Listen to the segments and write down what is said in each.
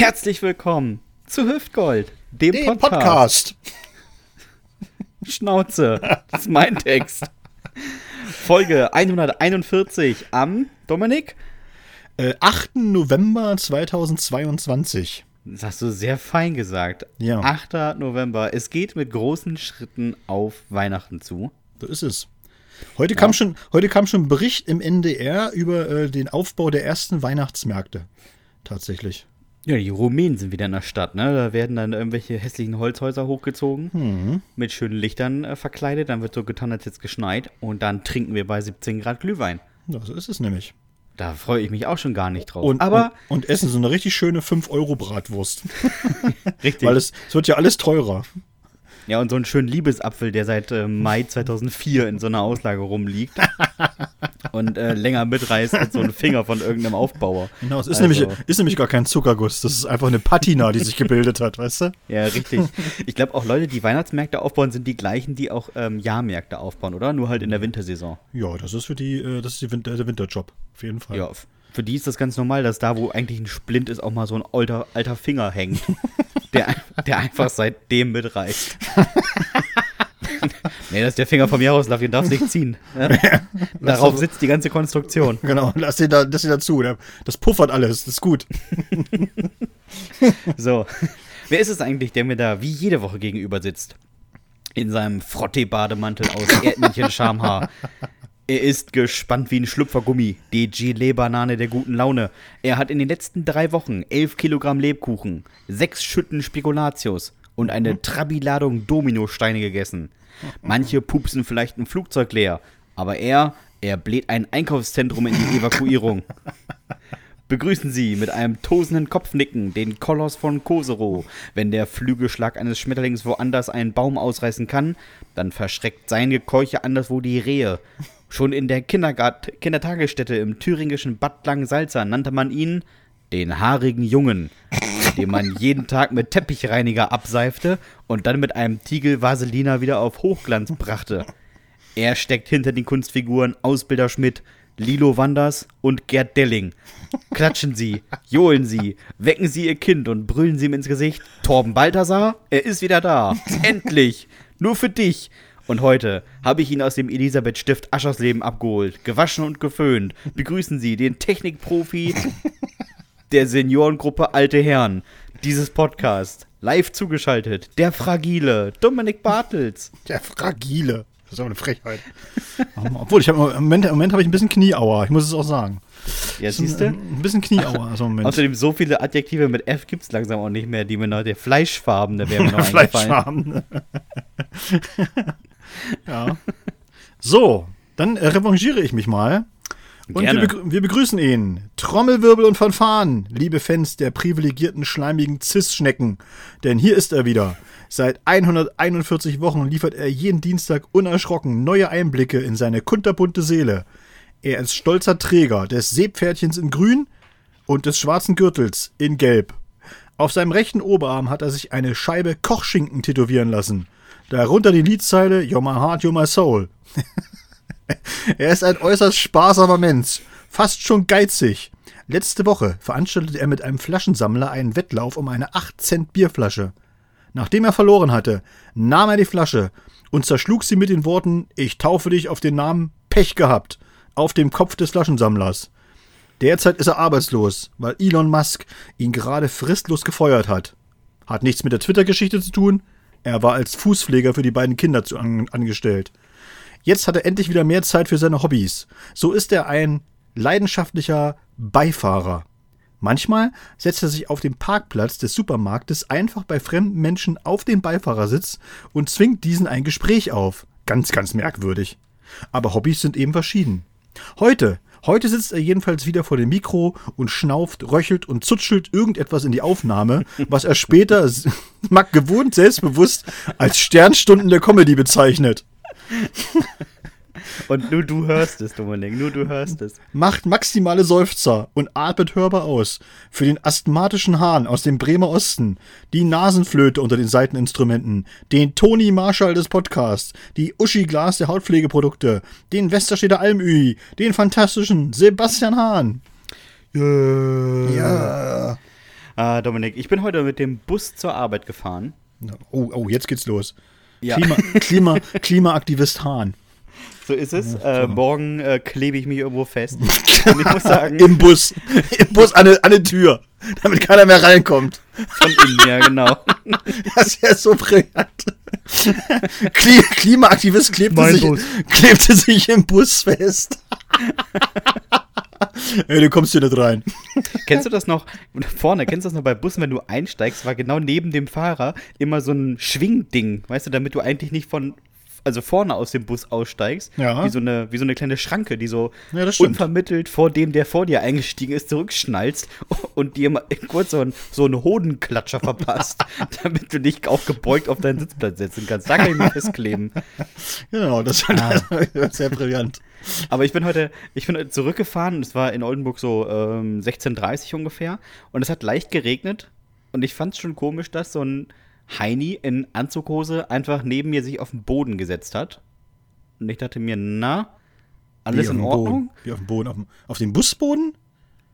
Herzlich willkommen zu Hüftgold, dem, Den Podcast. Podcast. Schnauze, das ist mein Text. Folge 141 am Dominik. Äh, 8. November 2022. Das hast du sehr fein gesagt. Ja. 8. November. Es geht mit großen Schritten auf Weihnachten zu. So ist es. Heute, kam schon, heute kam schon ein Bericht im NDR über äh, den Aufbau der ersten Weihnachtsmärkte. Tatsächlich. Ja, die Rumänen sind wieder in der Stadt, ne? Da werden dann irgendwelche hässlichen Holzhäuser hochgezogen, Mhm. mit schönen Lichtern äh, verkleidet, dann wird so getan, als jetzt geschneit und dann trinken wir bei 17 Grad Glühwein. Ja, so ist es nämlich. Da freue ich mich auch schon gar nicht drauf. Und, Aber und, und essen so eine richtig schöne 5-Euro-Bratwurst. richtig. Weil es, es wird ja alles teurer. Ja, und so einen schönen Liebesapfel, der seit äh, Mai 2004 in so einer Auslage rumliegt und äh, länger mitreißt als so ein Finger von irgendeinem Aufbauer. Genau, es ist, Also- nämlich, ist nämlich gar kein Zuckerguss. Das ist einfach eine Patina, die sich gebildet hat, weißt du? Ja, richtig. Ich glaube auch Leute, die Weihnachtsmärkte aufbauen, sind die gleichen, die auch ähm, Jahrmärkte aufbauen, oder? Nur halt in der Wintersaison. Ja, das ist für die, äh, das ist die Winter, der Winterjob. Auf jeden Fall. Ja, für die ist das ganz normal, dass da, wo eigentlich ein Splint ist, auch mal so ein alter, alter Finger hängt, der, der einfach seitdem mitreißt. nee, das ist der Finger vom Jaroslav, den darfst du nicht ziehen. Ne? Darauf sitzt die ganze Konstruktion. Genau, lass den da, lass den dazu. Das puffert alles, das ist gut. So, wer ist es eigentlich, der mir da wie jede Woche gegenüber sitzt? In seinem Frottee-Bademantel aus Erdmännchen-Schamhaar. Er ist gespannt wie ein Schlüpfergummi, die Gelee-Banane der guten Laune. Er hat in den letzten drei Wochen 11 Kilogramm Lebkuchen, sechs Schütten Spekulatius und eine Trabi-Ladung Dominosteine gegessen. Manche pupsen vielleicht ein Flugzeug leer, aber er, er bläht ein Einkaufszentrum in die Evakuierung. Begrüßen Sie mit einem tosenden Kopfnicken den Koloss von Kosero. Wenn der Flügelschlag eines Schmetterlings woanders einen Baum ausreißen kann, dann verschreckt sein Gekeuche anderswo die Rehe. Schon in der Kindergart Kindertagesstätte im thüringischen Bad Langensalza nannte man ihn den haarigen Jungen, den man jeden Tag mit Teppichreiniger abseifte und dann mit einem Tiegel Vaselina wieder auf Hochglanz brachte. Er steckt hinter den Kunstfiguren Ausbilder Schmidt, Lilo Wanders und Gerd Delling. Klatschen Sie, johlen Sie, wecken Sie Ihr Kind und brüllen Sie ihm ins Gesicht. Torben Balthasar, er ist wieder da. Endlich. Nur für dich. Und heute habe ich ihn aus dem Elisabeth-Stift Aschersleben abgeholt, gewaschen und geföhnt. Begrüßen Sie den Technikprofi der Seniorengruppe Alte Herren dieses Podcast. Live zugeschaltet, der fragile Dominik Bartels. Der Fragile. Das ist aber eine Frechheit. Obwohl, ich hab, im Moment, im Moment habe ich ein bisschen Knieauer. Ich muss es auch sagen. Ja, siehst du? Ein bisschen Knieauer. Also im Moment. Außerdem so viele Adjektive mit F gibt es langsam auch nicht mehr, die mir noch, der Fleischfarben, da wäre mir noch eingefallen. Fleischfarben. Ja. So, dann revanchiere ich mich mal. Und wir, begrü wir begrüßen ihn. Trommelwirbel und Fanfaren, liebe Fans der privilegierten, schleimigen Cis-Schnecken. Denn hier ist er wieder. Seit 141 Wochen liefert er jeden Dienstag unerschrocken neue Einblicke in seine kunterbunte Seele. Er ist stolzer Träger des Seepferdchens in Grün und des schwarzen Gürtels in Gelb. Auf seinem rechten Oberarm hat er sich eine Scheibe Kochschinken tätowieren lassen. Darunter die Liedzeile You're my heart, you're my soul. er ist ein äußerst sparsamer Mensch, fast schon geizig. Letzte Woche veranstaltete er mit einem Flaschensammler einen Wettlauf um eine 8 Cent Bierflasche. Nachdem er verloren hatte, nahm er die Flasche und zerschlug sie mit den Worten Ich taufe dich auf den Namen Pech gehabt auf dem Kopf des Flaschensammlers. Derzeit ist er arbeitslos, weil Elon Musk ihn gerade fristlos gefeuert hat. Hat nichts mit der Twitter-Geschichte zu tun. Er war als Fußpfleger für die beiden Kinder zu an angestellt. Jetzt hat er endlich wieder mehr Zeit für seine Hobbys. So ist er ein leidenschaftlicher Beifahrer. Manchmal setzt er sich auf dem Parkplatz des Supermarktes einfach bei fremden Menschen auf den Beifahrersitz und zwingt diesen ein Gespräch auf. Ganz, ganz merkwürdig. Aber Hobbys sind eben verschieden. Heute, heute sitzt er jedenfalls wieder vor dem Mikro und schnauft, röchelt und zutschelt irgendetwas in die Aufnahme, was er später mag gewohnt selbstbewusst als Sternstunden der Comedy bezeichnet. Und nur du hörst es, Dominik, nur du hörst es. macht maximale Seufzer und atmet hörbar aus. Für den asthmatischen Hahn aus dem Bremer Osten, die Nasenflöte unter den Seiteninstrumenten, den Toni Marshall des Podcasts, die Uschi Glas der Hautpflegeprodukte, den Westerstädter Almühi, den fantastischen Sebastian Hahn. Ja. Ah, Dominik, ich bin heute mit dem Bus zur Arbeit gefahren. Oh, oh, jetzt geht's los. Ja. Klima, Klima, Klimaaktivist Hahn. So ist es. Äh, morgen äh, klebe ich mich irgendwo fest. Und ich muss sagen, Im Bus. Im Bus an eine, an eine Tür. Damit keiner mehr reinkommt. von innen, ja, genau. Das ist ja so brillant. Kli Klimaaktivist klebte Mein sich, Bus. klebte sich im Bus fest. Ey, du kommst hier nicht rein. Kennst du das noch? Vorne, kennst du das noch bei Bussen, wenn du einsteigst, war genau neben dem Fahrer immer so ein Schwingding, weißt du, damit du eigentlich nicht von, also vorne aus dem Bus aussteigst. Ja. Wie so eine, wie so eine kleine Schranke, die so Ja, unvermittelt vor dem, der vor dir eingestiegen ist, zurückschnallst und dir mal kurz so einen, so einen Hodenklatscher verpasst, damit du dich auch gebeugt auf deinen Sitzplatz setzen kannst. Da kann ich mich festkleben. Genau, das Ah. war sehr brillant. Aber ich bin heute, ich bin heute zurückgefahren. Es war in Oldenburg so ähm, 16:30 ungefähr und es hat leicht geregnet und ich fand es schon komisch, dass so ein Heini in Anzughose einfach neben mir sich auf den Boden gesetzt hat. Und ich dachte mir, na, alles Wie in Ordnung? Boden. Wie auf dem Boden. Auf dem, auf dem Busboden?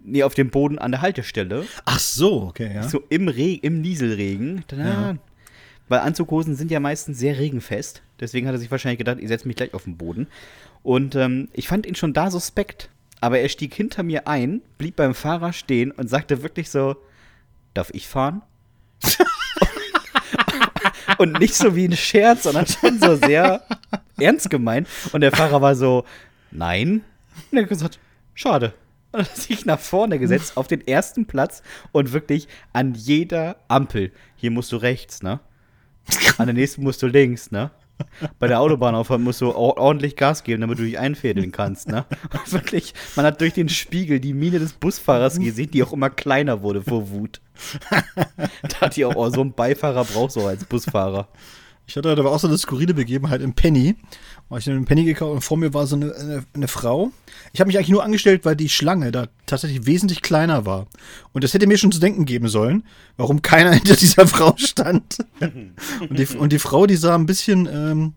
Nee, auf dem Boden an der Haltestelle. Ach so, okay, ja. So im, Re im Nieselregen. Ja. Weil Anzughosen sind ja meistens sehr regenfest. Deswegen hat er sich wahrscheinlich gedacht, ich setze mich gleich auf den Boden. Und ähm, ich fand ihn schon da suspekt. Aber er stieg hinter mir ein, blieb beim Fahrer stehen und sagte wirklich so: Darf ich fahren? und nicht so wie ein Scherz, sondern schon so sehr ernst gemeint. Und der Fahrer war so: Nein. Und er hat gesagt: Schade. Und hat sich nach vorne gesetzt auf den ersten Platz und wirklich an jeder Ampel. Hier musst du rechts, ne? An der nächsten musst du links, ne? Bei der Autobahnauffahrt musst du or- ordentlich Gas geben, damit du dich einfädeln kannst, ne? Und wirklich, man hat durch den Spiegel die Miene des Busfahrers gesehen, die auch immer kleiner wurde vor Wut. da hat die auch, oh, so ein Beifahrer brauchst du auch als Busfahrer. Ich hatte war auch so eine skurrile Begebenheit im Penny. War ich in einem Penny gekauft und vor mir war so eine, eine, eine Frau. Ich habe mich eigentlich nur angestellt, weil die Schlange da tatsächlich wesentlich kleiner war. Und das hätte mir schon zu denken geben sollen, warum keiner hinter dieser Frau stand. und, die, und die Frau, die sah ein bisschen, ähm,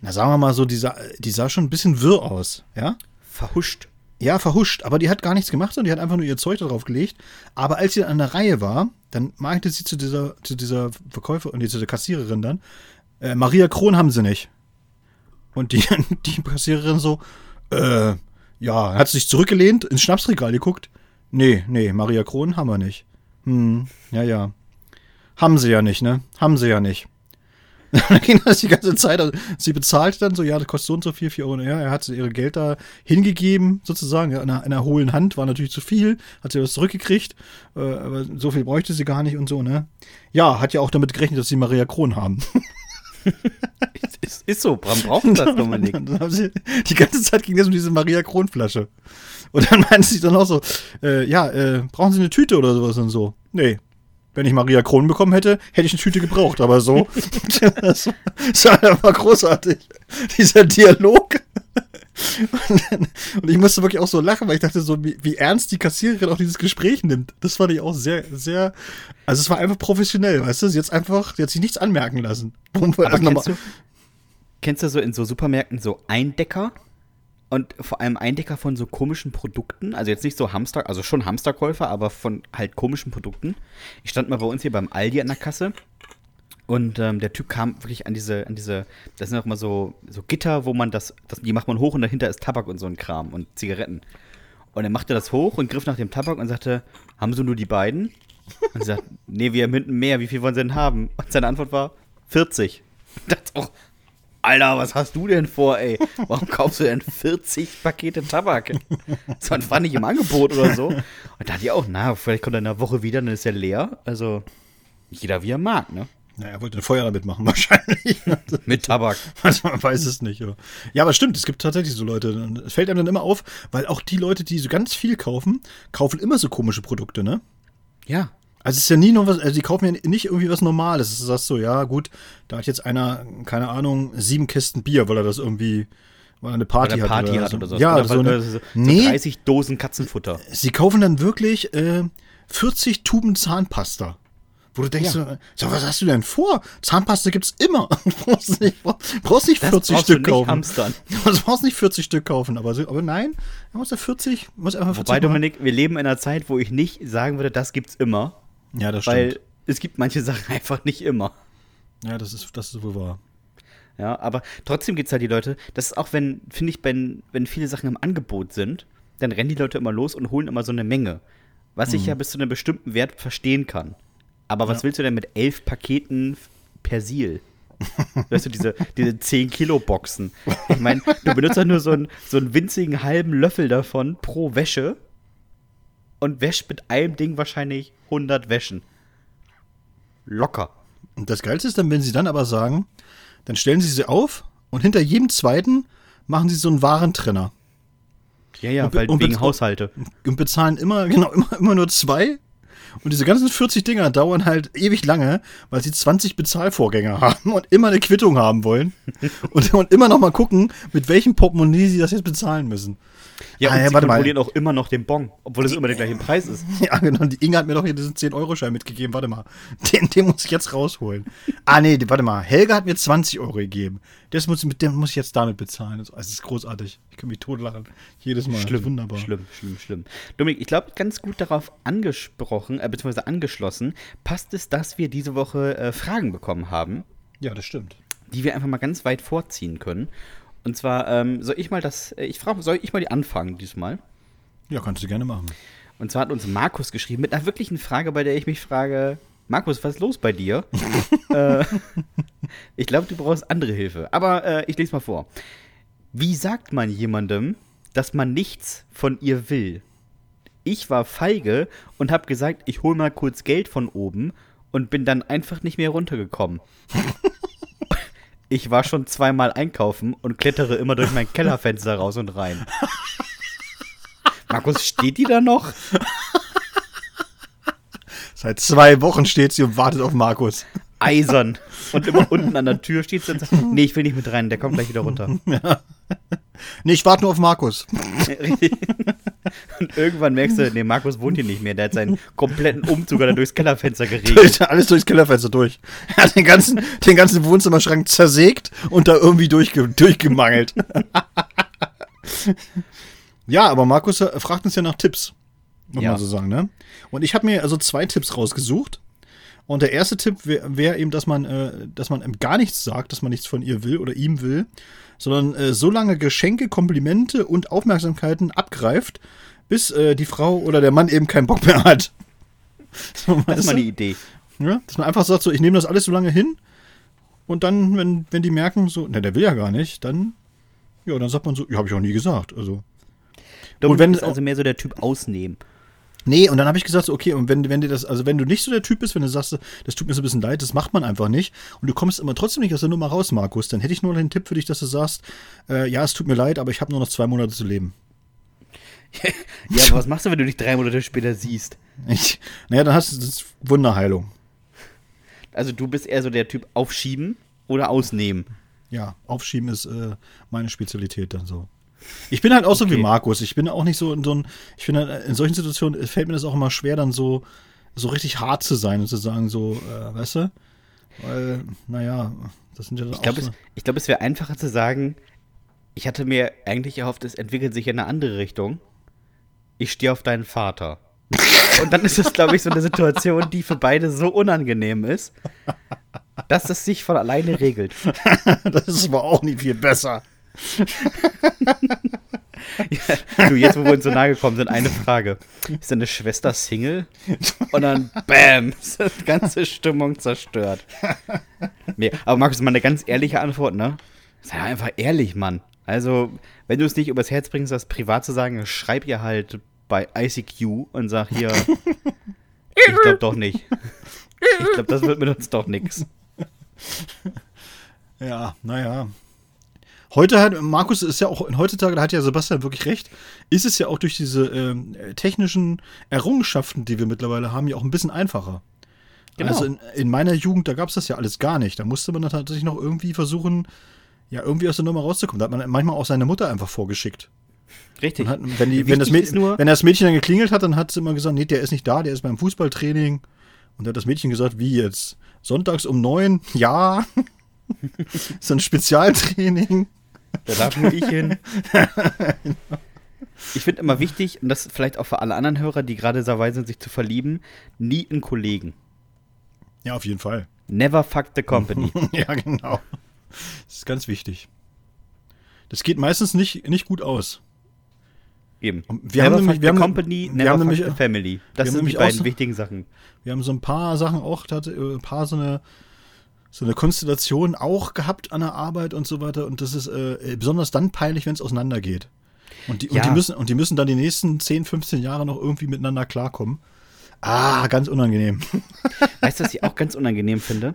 na sagen wir mal so, die sah, die sah schon ein bisschen wirr aus, ja? Verhuscht. Ja, verhuscht, aber die hat gar nichts gemacht, sondern die hat einfach nur ihr Zeug darauf gelegt. Aber als sie dann an der Reihe war, dann meinte sie zu dieser, zu dieser Verkäufer und zu der Kassiererin dann, äh, Maria Kron haben sie nicht. Und die, die Kassiererin so, äh, ja, hat sich zurückgelehnt, ins Schnapsregal geguckt. Nee, nee, Maria Kron haben wir nicht. Hm, ja, ja. Haben sie ja nicht, ne? Haben sie ja nicht. dann ging das die ganze Zeit. Also, sie bezahlt dann so, ja, das kostet so und so viel, 4 Euro. Ja, er hat ihr Geld da hingegeben, sozusagen, ja, in einer, in einer hohlen Hand, war natürlich zu viel, hat sie das zurückgekriegt, äh, aber so viel bräuchte sie gar nicht und so, ne? Ja, hat ja auch damit gerechnet, dass sie Maria Kron haben. Ist, ist so, Bram braucht das, Dominik. Und dann haben sie, die ganze Zeit ging das um diese Maria Kron Flasche. Und dann meinte sie dann auch so, äh, ja, äh, brauchen Sie eine Tüte oder sowas und so? Nee. Wenn ich Maria Kron bekommen hätte, hätte ich eine Tüte gebraucht, aber so. das, war einfach großartig. Dieser Dialog. Und, dann, und ich musste wirklich auch so lachen, weil ich dachte so, wie, wie ernst die Kassiererin auch dieses Gespräch nimmt. Das fand ich auch sehr, sehr, also es war einfach professionell, weißt du? Sie hat einfach, sie hat sich nichts anmerken lassen. Aber also kennst du, kennst du so in so Supermärkten so Eindecker? Und vor allem Eindecker von so komischen Produkten, also jetzt nicht so Hamster, also schon Hamsterkäufer, aber von halt komischen Produkten. Ich stand mal bei uns hier beim Aldi an der Kasse und ähm, der Typ kam wirklich an diese, an diese, das sind auch mal so, so Gitter, wo man das, das, die macht man hoch und dahinter ist Tabak und so ein Kram und Zigaretten. Und er machte das hoch und griff nach dem Tabak und sagte, haben Sie nur die beiden? Und sie sagt, nee, wir haben hinten mehr, wie viel wollen Sie denn haben? Und seine Antwort war, 40. Ich dachte auch, Alter, was hast du denn vor, ey? Warum kaufst du denn 40 Pakete Tabak? Das war nicht im Angebot oder so. Und da dachte ich auch, na, vielleicht kommt er in einer Woche wieder, dann ist er leer. Also, jeder wie er mag, ne? Naja, er wollte ein Feuer damit machen, wahrscheinlich. Mit Tabak. Also man weiß es nicht. Ja. ja, aber stimmt, es gibt tatsächlich so Leute. Es fällt einem dann immer auf, weil auch die Leute, die so ganz viel kaufen, kaufen immer so komische Produkte, ne? Ja. Also es ist ja nie noch was, also die kaufen ja nicht irgendwie was Normales. Du sagst so, ja gut, da hat jetzt einer, keine Ahnung, sieben Kästen Bier, weil er das irgendwie, weil er eine Party, Weil er Party hat. hat oder so. Ja, oder so, eine, äh, so, nee, 30 Dosen Katzenfutter. sie kaufen dann wirklich äh, 40 Tuben Zahnpasta. Wo du denkst, Ja. so, was hast du denn vor? Zahnpasta gibt's immer. Du brauchst nicht, brauchst nicht Das 40 brauchst Stück du nicht kaufen. hamstern. Du brauchst nicht 40 Stück kaufen, aber, so, aber nein, man muss ja 40, muss einfach 40 Wobei, machen. Dominik, wir leben in einer Zeit, wo ich nicht sagen würde, das gibt's immer. Ja, das Weil stimmt. es gibt manche Sachen einfach nicht immer. Ja, das ist, das ist wohl wahr. Ja, aber trotzdem gibt es halt die Leute, das ist auch, wenn, finde ich, wenn, wenn viele Sachen im Angebot sind, dann rennen die Leute immer los und holen immer so eine Menge. Was ich ja bis zu einem bestimmten Wert verstehen kann. Aber was Ja. willst du denn mit elf Paketen Persil? weißt du, diese, diese 10 Kilo Boxen. Ich meine, du benutzt doch nur so einen, so einen winzigen halben Löffel davon pro Wäsche und wäscht mit einem Ding wahrscheinlich 100 Wäschen. Locker. Und das Geilste ist dann, wenn sie dann aber sagen, dann stellen sie sie auf und hinter jedem zweiten machen sie so einen Warentrenner. Ja, ja, Und- weil und- wegen Haushalte. und bezahlen immer, genau, immer, immer nur zwei. Und diese ganzen 40 Dinger dauern halt ewig lange, weil sie 20 Bezahlvorgänge haben und immer eine Quittung haben wollen. und, und immer noch mal gucken, mit welchem Portemonnaie sie das jetzt bezahlen müssen. Ja, Ah, und ja, sie warte mal. kontrollieren auch immer noch den Bon, obwohl es immer der gleiche Preis ist. Ja, genau. Die Inge hat mir doch hier diesen 10-Euro-Schein mitgegeben. Warte mal. Den, den muss ich jetzt rausholen. Ah, nee, warte mal. Helga hat mir 20 Euro gegeben. Das muss, dem muss ich jetzt damit bezahlen. Es ist großartig. Ich kann mich totlachen. Jedes Mal. Schlimm, Wunderbar. schlimm, schlimm, schlimm. Dominik, ich glaube, ganz gut darauf angesprochen, äh, beziehungsweise angeschlossen, passt es, dass wir diese Woche äh, Fragen bekommen haben, Ja, das stimmt. die wir einfach mal ganz weit vorziehen können. Und zwar, ähm, soll ich mal das, äh, ich frage, soll ich mal die anfangen diesmal? Ja, kannst du gerne machen. Und zwar hat uns Markus geschrieben mit einer wirklichen Frage, bei der ich mich frage, Markus, was ist los bei dir? äh, ich glaube, du brauchst andere Hilfe. Aber äh, ich lese mal vor. Wie sagt man jemandem, dass man nichts von ihr will? Ich war feige und habe gesagt, ich hole mal kurz Geld von oben und bin dann einfach nicht mehr runtergekommen. Ich war schon zweimal einkaufen und klettere immer durch mein Kellerfenster raus und rein. Markus, steht die da noch? Seit zwei Wochen steht sie und wartet auf Markus. Eisern. Und immer unten an der Tür steht und sagt, nee, ich will nicht mit rein, der kommt gleich wieder runter. Nee, ich warte nur auf Markus. Richtig. Und irgendwann merkst du, nee, Markus wohnt hier nicht mehr, der hat seinen kompletten Umzug da durchs Kellerfenster geregelt. Alles durchs Kellerfenster durch. Er hat den ganzen, den ganzen Wohnzimmerschrank zersägt und da irgendwie durchge durchgemangelt. ja, aber Markus äh, fragt uns ja nach Tipps. Muss Ja. man so sagen, ne? Und ich habe mir also zwei Tipps rausgesucht. Und der erste Tipp wäre wär eben, dass man, äh, dass man ihm gar nichts sagt, dass man nichts von ihr will oder ihm will, sondern äh, so lange Geschenke, Komplimente und Aufmerksamkeiten abgreift, bis äh, die Frau oder der Mann eben keinen Bock mehr hat. So, Das ist mal eine Idee. Ja, dass man einfach sagt, so, ich nehme das alles so lange hin und dann, wenn, wenn die merken, so, ne, der will ja gar nicht, dann, ja, dann sagt man so, ja, habe ich auch nie gesagt. Also, Dominik wenn- ist also mehr so der Typ ausnehmen. Nee, und dann habe ich gesagt, so, okay, und wenn, wenn dir das, also wenn du nicht so der Typ bist, wenn du sagst, das tut mir so ein bisschen leid, das macht man einfach nicht und du kommst immer trotzdem nicht aus der Nummer raus, Markus, dann hätte ich nur einen Tipp für dich, dass du sagst, äh, ja, es tut mir leid, aber ich habe nur noch zwei Monate zu leben. Ja, aber was machst du, wenn du dich drei Monate später siehst? Ich, naja, dann hast du das Wunderheilung. Also du bist eher so der Typ aufschieben oder ausnehmen. Ja, aufschieben ist äh, meine Spezialität dann so. Ich bin halt auch so wie. Markus. Ich bin auch nicht so in so ein, ich finde, in solchen Situationen fällt mir das auch immer schwer, dann so, so richtig hart zu sein und zu sagen, so, äh, weißt du? Weil, naja, das sind ja dann Ich glaube, auch es, so. ich glaub, es wäre einfacher zu sagen, ich hatte mir eigentlich erhofft, es entwickelt sich in eine andere Richtung. Ich stehe auf deinen Vater. Und dann ist das, glaube ich, so eine Situation, die für beide so unangenehm ist, dass es sich von alleine regelt. das ist aber auch nicht viel besser. Ja, du, jetzt, wo wir uns so nahe gekommen sind, eine Frage. Ist deine Schwester Single? Und dann, bam, ist die ganze Stimmung zerstört. Nee, aber Markus, mal eine ganz ehrliche Antwort, ne? Sei einfach ehrlich, Mann. Also, wenn du es nicht übers Herz bringst, das privat zu sagen, schreib ihr halt bei ICQ und sag hier, ich glaub doch nicht. Ich glaube, das wird mit uns doch nix. Ja, naja. Heute hat, Markus ist ja auch, heutzutage, da hat ja Sebastian wirklich recht, ist es ja auch durch diese ähm, technischen Errungenschaften, die wir mittlerweile haben, ja auch ein bisschen einfacher. Genau. Also in, in meiner Jugend, da gab es das ja alles gar nicht. Da musste man dann tatsächlich noch irgendwie versuchen, ja, irgendwie aus der Nummer rauszukommen. Da hat man manchmal auch seine Mutter einfach vorgeschickt. Richtig. Hat, wenn, die, wenn, das Mädchen, wenn das Mädchen dann geklingelt hat, dann hat sie immer gesagt, nee, der ist nicht da, der ist beim Fußballtraining. Und da hat das Mädchen gesagt, wie jetzt? Sonntags um neun? Ja. so ein Spezialtraining. Da darf nur ich hin. Ich finde immer wichtig, und das vielleicht auch für alle anderen Hörer, die gerade dabei sind, sich zu verlieben, nie einen Kollegen. Ja, auf jeden Fall. Never fuck the company. ja, genau. Das ist ganz wichtig. Das geht meistens nicht, nicht gut aus. Eben. Wir haben never nämlich- fuck wir the haben- company, wir never haben fuck nämlich- the family. Das haben sind die nämlich beiden so- wichtigen Sachen. Wir haben so ein paar Sachen auch, äh, ein paar so eine, so eine Konstellation auch gehabt an der Arbeit und so weiter. Und das ist äh, besonders dann peinlich, wenn es auseinandergeht. Und die, und, Ja. die müssen, und die müssen dann die nächsten 10, 15 Jahre noch irgendwie miteinander klarkommen. Ah, ganz unangenehm. Weißt du, was ich auch ganz unangenehm finde?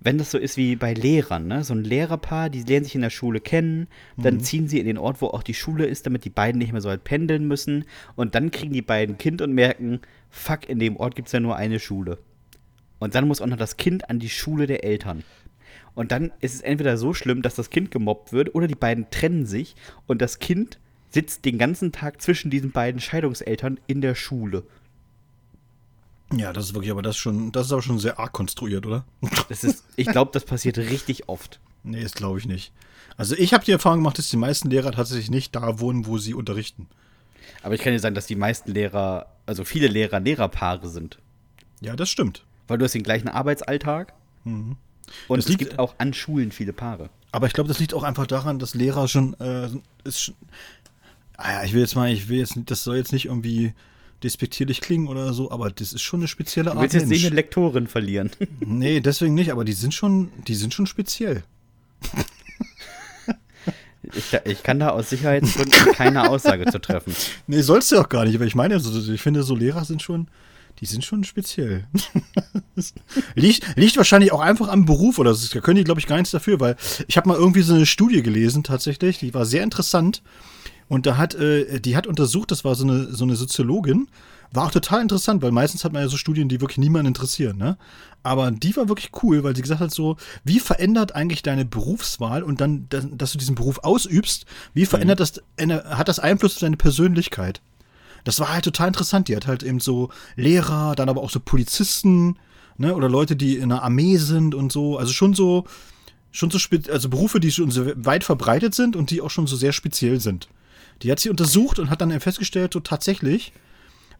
Wenn das so ist wie bei Lehrern, ne? So ein Lehrerpaar, die lernen sich in der Schule kennen, dann Mhm. ziehen sie in den Ort, wo auch die Schule ist, damit die beiden nicht mehr so halt pendeln müssen. Und dann kriegen die beiden Kind und merken, fuck, in dem Ort gibt es ja nur eine Schule. Und dann muss auch noch das Kind an die Schule der Eltern. Und dann ist es entweder so schlimm, dass das Kind gemobbt wird, oder die beiden trennen sich und das Kind sitzt den ganzen Tag zwischen diesen beiden Scheidungseltern in der Schule. Ja, das ist wirklich, aber das ist schon, das ist aber schon sehr arg konstruiert, oder? Das ist, ich glaube, das passiert richtig oft. Nee, das glaube ich nicht. Also ich habe die Erfahrung gemacht, dass die meisten Lehrer tatsächlich nicht da wohnen, wo sie unterrichten. Aber ich kann dir sagen, dass die meisten Lehrer, also viele Lehrer Lehrerpaare sind. Ja, das stimmt. Weil du hast den gleichen Arbeitsalltag. Und Das es liegt- gibt auch an Schulen viele Paare. Aber ich glaube, das liegt auch einfach daran, dass Lehrer schon, äh, ist schon, ah ja, ich will jetzt mal, ich will jetzt, das soll jetzt nicht irgendwie despektierlich klingen oder so, aber das ist schon eine spezielle Du Art willst jetzt nicht eine Lektorin verlieren. Nee, deswegen nicht, aber die sind schon, die sind schon speziell. Ich, ich kann da aus Sicherheitsgründen keine Aussage zu treffen. Nee, sollst du auch gar nicht, aber ich meine, so, ich finde, so Lehrer sind schon, die sind schon speziell. liegt, liegt wahrscheinlich auch einfach am Beruf oder so. da können die, glaube ich, gar nichts dafür, weil ich habe mal irgendwie so eine Studie gelesen, tatsächlich, die war sehr interessant. Und da hat, äh, die hat untersucht, das war so eine, so eine Soziologin, war auch total interessant, weil meistens hat man ja so Studien, die wirklich niemanden interessieren, ne? Aber die war wirklich cool, weil sie gesagt hat so, wie verändert eigentlich deine Berufswahl und dann, dass, dass du diesen Beruf ausübst, wie verändert das, hat das Einfluss auf deine Persönlichkeit? Das war halt total interessant. Die hat halt eben so Lehrer, dann aber auch so Polizisten, ne, oder Leute, die in der Armee sind und so. Also schon so, schon so, also Berufe, die schon so weit verbreitet sind und die auch schon so sehr speziell sind. Die hat sie untersucht und hat dann festgestellt, so tatsächlich.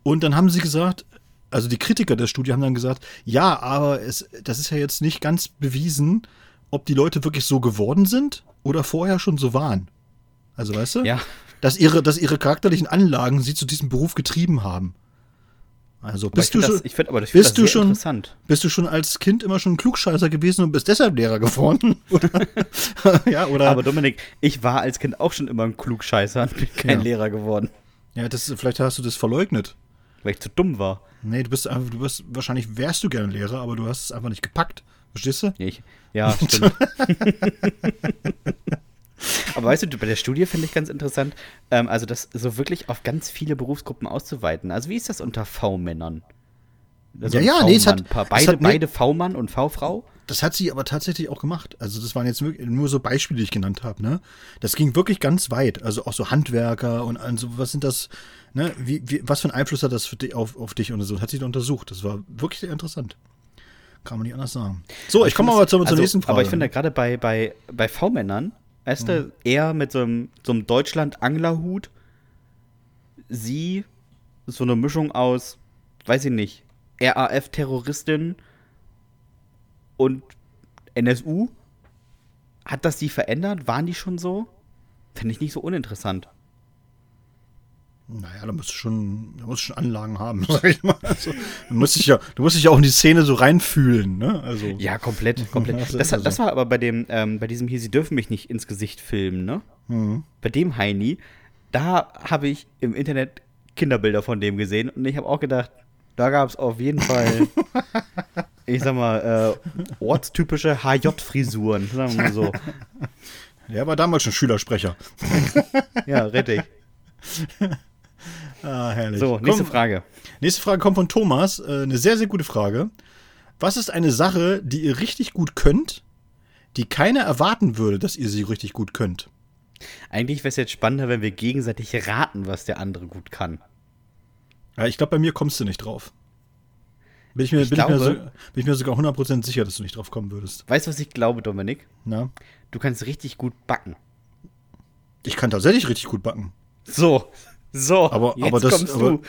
Und dann haben sie gesagt, also die Kritiker der Studie haben dann gesagt, ja, aber es, das ist ja jetzt nicht ganz bewiesen, ob die Leute wirklich so geworden sind oder vorher schon so waren. Also weißt du? Ja. Dass ihre, dass ihre charakterlichen Anlagen sie zu diesem Beruf getrieben haben. Also bist du schon, das, find, aber bist du schon, bist du schon als Kind immer schon ein Klugscheißer gewesen und bist deshalb Lehrer geworden? Oder, ja, oder, Aber Dominik, ich war als Kind auch schon immer ein Klugscheißer und bin kein Ja. Lehrer geworden, ja, das, vielleicht hast du das verleugnet. weil ich zu dumm war. Nee, du bist einfach, du bist, wahrscheinlich wärst du gerne Lehrer, aber du hast es einfach nicht gepackt. Verstehst du? Ich, ja, stimmt. Aber weißt du, bei der Studie finde ich ganz interessant, ähm, also das so wirklich auf ganz viele Berufsgruppen auszuweiten. Also wie ist das unter V-Männern? Also Ja, ja, nee, es hat- V-Mann-Paar. es beide, hat- beide V-Mann und V-Frau? Das hat sie aber tatsächlich auch gemacht. Also das waren jetzt wirklich nur so Beispiele, die ich genannt habe. Ne? Das ging wirklich ganz weit. Also auch so Handwerker und also was sind das? Ne? Wie, wie, was für einen Einfluss hat das für dich, auf, auf dich und so? Hat sie da untersucht. Das war wirklich sehr interessant. Kann man nicht anders sagen. So, ich komme aber zur, zur also, nächsten Frage. Aber ich finde gerade bei, bei, bei V-Männern, weißt du, er mit so einem, so einem Deutschland-Anglerhut, sie so eine Mischung aus, weiß ich nicht, RAF-Terroristin und NSU. Hat das die verändert? Waren die schon so? Finde ich nicht so uninteressant. Naja, da musst du schon, da musst du schon Anlagen haben, sag ich mal. Also, du musst dich ja, du musst dich ja auch in die Szene so reinfühlen, ne? Also. Ja, komplett, komplett. Das also- das war aber bei dem, ähm, bei diesem hier, sie dürfen mich nicht ins Gesicht filmen, ne? Mhm. Bei dem Heini, da habe ich im Internet Kinderbilder von dem gesehen und ich habe auch gedacht, da gab es auf jeden Fall, ich sag mal, äh, ortstypische HJ-Frisuren, sagen wir mal so. Der war damals schon Schülersprecher. Ja, richtig. Ah, herrlich. So, nächste Komm, Frage. Nächste Frage kommt von Thomas. Äh, eine sehr, sehr gute Frage. Was ist eine Sache, die ihr richtig gut könnt, die keiner erwarten würde, dass ihr sie richtig gut könnt? Eigentlich wäre es jetzt spannender, wenn wir gegenseitig raten, was der andere gut kann. Ja, ich glaube, bei mir kommst du nicht drauf. Bin ich mir, Ich bin, ich mir, so, glaube- bin ich mir sogar 100% sicher, dass du nicht drauf kommen würdest. Weißt du, was ich glaube, Dominik? Na? Du kannst richtig gut backen. Ich kann tatsächlich richtig gut backen. So, so, Aber, jetzt aber, das, kommst aber, du.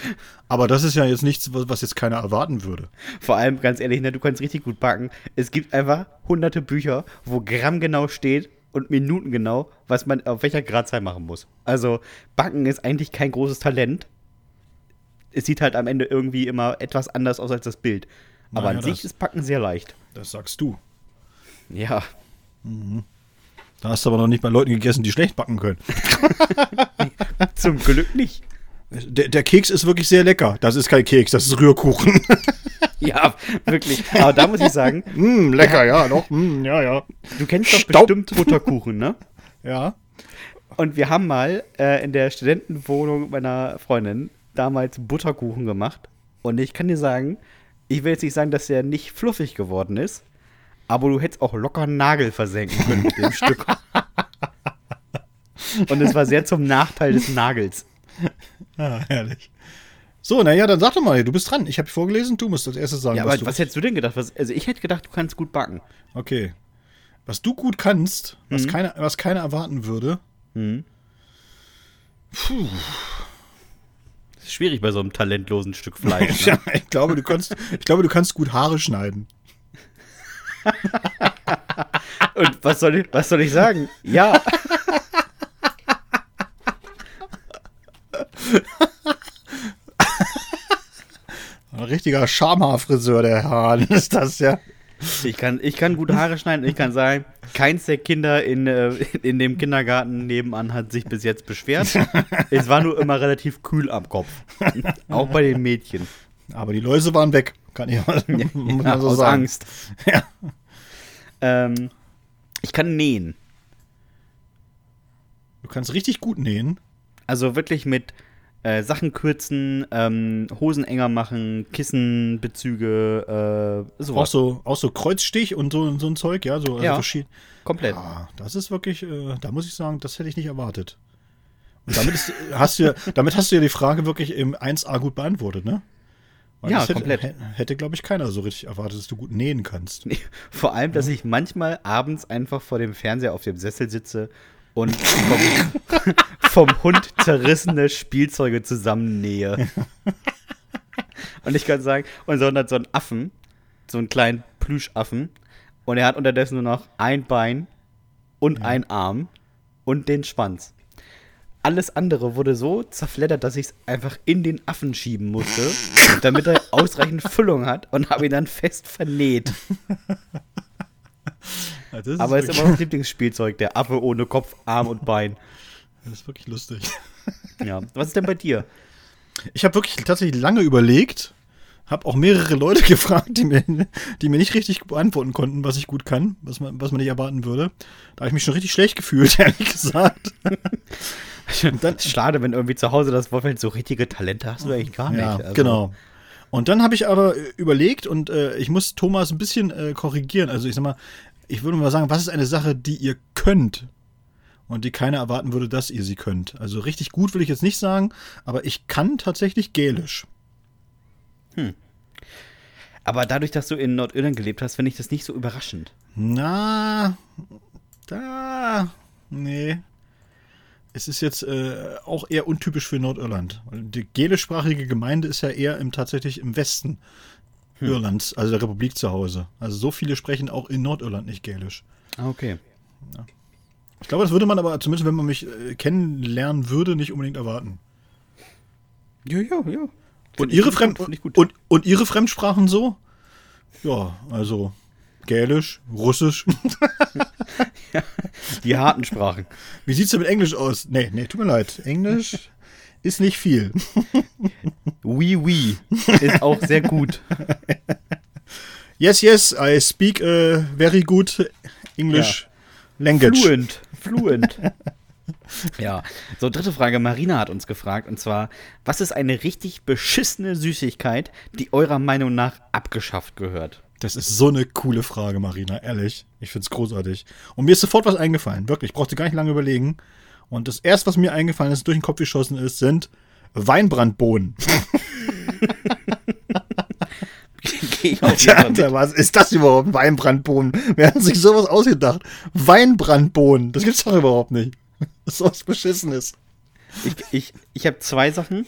aber das ist ja jetzt nichts, was jetzt keiner erwarten würde. Vor allem, ganz ehrlich, ne, du kannst richtig gut backen. Es gibt einfach hunderte Bücher, wo grammgenau steht und minutengenau, was man auf welcher Gradzahl machen muss. Also, Backen ist eigentlich kein großes Talent. Es sieht halt am Ende irgendwie immer etwas anders aus als das Bild. Aber Naja, an sich das- ist Backen sehr leicht. Das sagst du. Ja, Da hast du aber noch nicht bei Leuten gegessen, die schlecht backen können. zum Glück nicht. Der, der Keks ist wirklich sehr lecker. Das ist kein Keks, das ist Rührkuchen. Ja, wirklich. Aber da muss ich sagen, mm, lecker, ja, doch. Mm, ja, ja. du kennst doch Staub. bestimmt Butterkuchen, ne? Ja. Und wir haben mal äh, in der Studentenwohnung meiner Freundin damals Butterkuchen gemacht. Und ich kann dir sagen, ich will jetzt nicht sagen, dass der nicht fluffig geworden ist, aber du hättest auch locker einen Nagel versenken können mit dem Stück. Und es war sehr zum Nachteil des Nagels. Ah, herrlich. So, naja, dann sag doch mal, du bist dran. Ich habe vorgelesen, du musst als erstes sagen, Ja, was aber du. was hättest du denn gedacht? Was, also ich hätte gedacht, du kannst gut backen. okay. Was du gut kannst, was, keiner, was keiner erwarten würde. Das ist schwierig bei so einem talentlosen Stück Fleisch. Ne? Ja, ich glaube, du kannst, ich glaube, du kannst gut Haare schneiden. Und was soll ich, was soll ich sagen? Ja. Ein richtiger Schamhaarfriseur, der Hahn ist das ja. Ich kann, ich kann gute Haare schneiden. Ich kann sagen, keins der Kinder in, äh, in dem Kindergarten nebenan hat sich bis jetzt beschwert. es war nur immer relativ kühl am Kopf. Auch bei den Mädchen. Aber die Läuse waren weg, kann ich mal, muss Ja, man so aus sagen. Angst. Ja. Ähm, ich kann nähen. Du kannst richtig gut nähen. Also wirklich mit äh, Sachen kürzen, ähm, Hosen enger machen, Kissenbezüge, äh, Auch sowas. so, auch so Kreuzstich und so, so ein Zeug, ja, so also Ja. verschieden. Komplett. Ah, das ist wirklich, äh, da muss ich sagen, das hätte ich nicht erwartet. Und damit, ist, hast du, ja- damit hast du ja die Frage wirklich im 1a gut beantwortet, ne? Weil Ja, hätte, komplett. hä- Hätte, glaube ich, keiner so richtig erwartet, dass du gut nähen kannst. Nee, Vor allem, dass ich manchmal abends einfach vor dem Fernseher auf dem Sessel sitze und vom, vom Hund zerrissene Spielzeuge zusammennähe. Und ich kann sagen, unser Hund hat so einen Affen, so einen kleinen Plüschaffen, und er hat unterdessen nur noch ein Bein und einen Arm und den Schwanz. Alles andere wurde so zerfleddert, dass ich es einfach in den Affen schieben musste, damit er ausreichend Füllung hat und habe ihn dann fest vernäht. Ist Aber es ist immer noch das Lieblingsspielzeug, der Affe ohne Kopf, Arm und Bein. das ist wirklich lustig. Ja. Was ist denn bei dir? Ich habe wirklich tatsächlich lange überlegt, habe auch mehrere Leute gefragt, die mir, die mir nicht richtig beantworten konnten, was ich gut kann, was man, was man nicht erwarten würde. Da habe ich mich schon richtig schlecht gefühlt, ehrlich gesagt. Dann Schade, wenn irgendwie zu Hause das Vorfeld so richtige Talente hast du eigentlich gar nicht. Ja, Also, genau. Und dann habe ich aber äh, überlegt und äh, ich muss Thomas ein bisschen äh, korrigieren. Also ich sag mal, ich würde mal sagen, was ist eine Sache, die ihr könnt und die keiner erwarten würde, dass ihr sie könnt. Also richtig gut will ich jetzt nicht sagen, aber ich kann tatsächlich Gälisch. Aber dadurch, dass du in Nordirland gelebt hast, finde ich das nicht so überraschend. Na, da, nee. Es ist jetzt äh, auch eher untypisch für Nordirland. Die gälischsprachige Gemeinde ist ja eher im, tatsächlich im Westen Irlands, also der Republik zu Hause. Also so viele sprechen auch in Nordirland nicht Gälisch. Ah, okay. Ich glaube, das würde man aber, zumindest wenn man mich äh, kennenlernen würde, nicht unbedingt erwarten. Ja, ja, ja. Und ihre, gut. und, und ihre Fremdsprachen so? Ja, also Gälisch, Russisch. Die harten Sprachen. Wie sieht's denn mit Englisch aus? Nee, nee, tut mir leid. Englisch ist nicht viel. Oui, oui. Ist auch sehr gut. Yes, yes, I speak uh, very good English language. Fluent. Fluent. ja. So, dritte Frage. Marina hat uns gefragt, und zwar: Was ist eine richtig beschissene Süßigkeit, die eurer Meinung nach abgeschafft gehört? Das ist so eine coole Frage, Marina, ehrlich. Ich find's großartig. Und mir ist sofort was eingefallen, wirklich. Ich brauchte gar nicht lange überlegen. Und das erste, was mir eingefallen ist, durch den Kopf geschossen ist, sind Weinbrandbohnen. Alter, was ist das überhaupt? Weinbrandbohnen. Wer hat sich sowas ausgedacht? Weinbrandbohnen. Das gibt's doch überhaupt nicht. Das ist was Beschissenes. Ich, ich, ich habe zwei Sachen,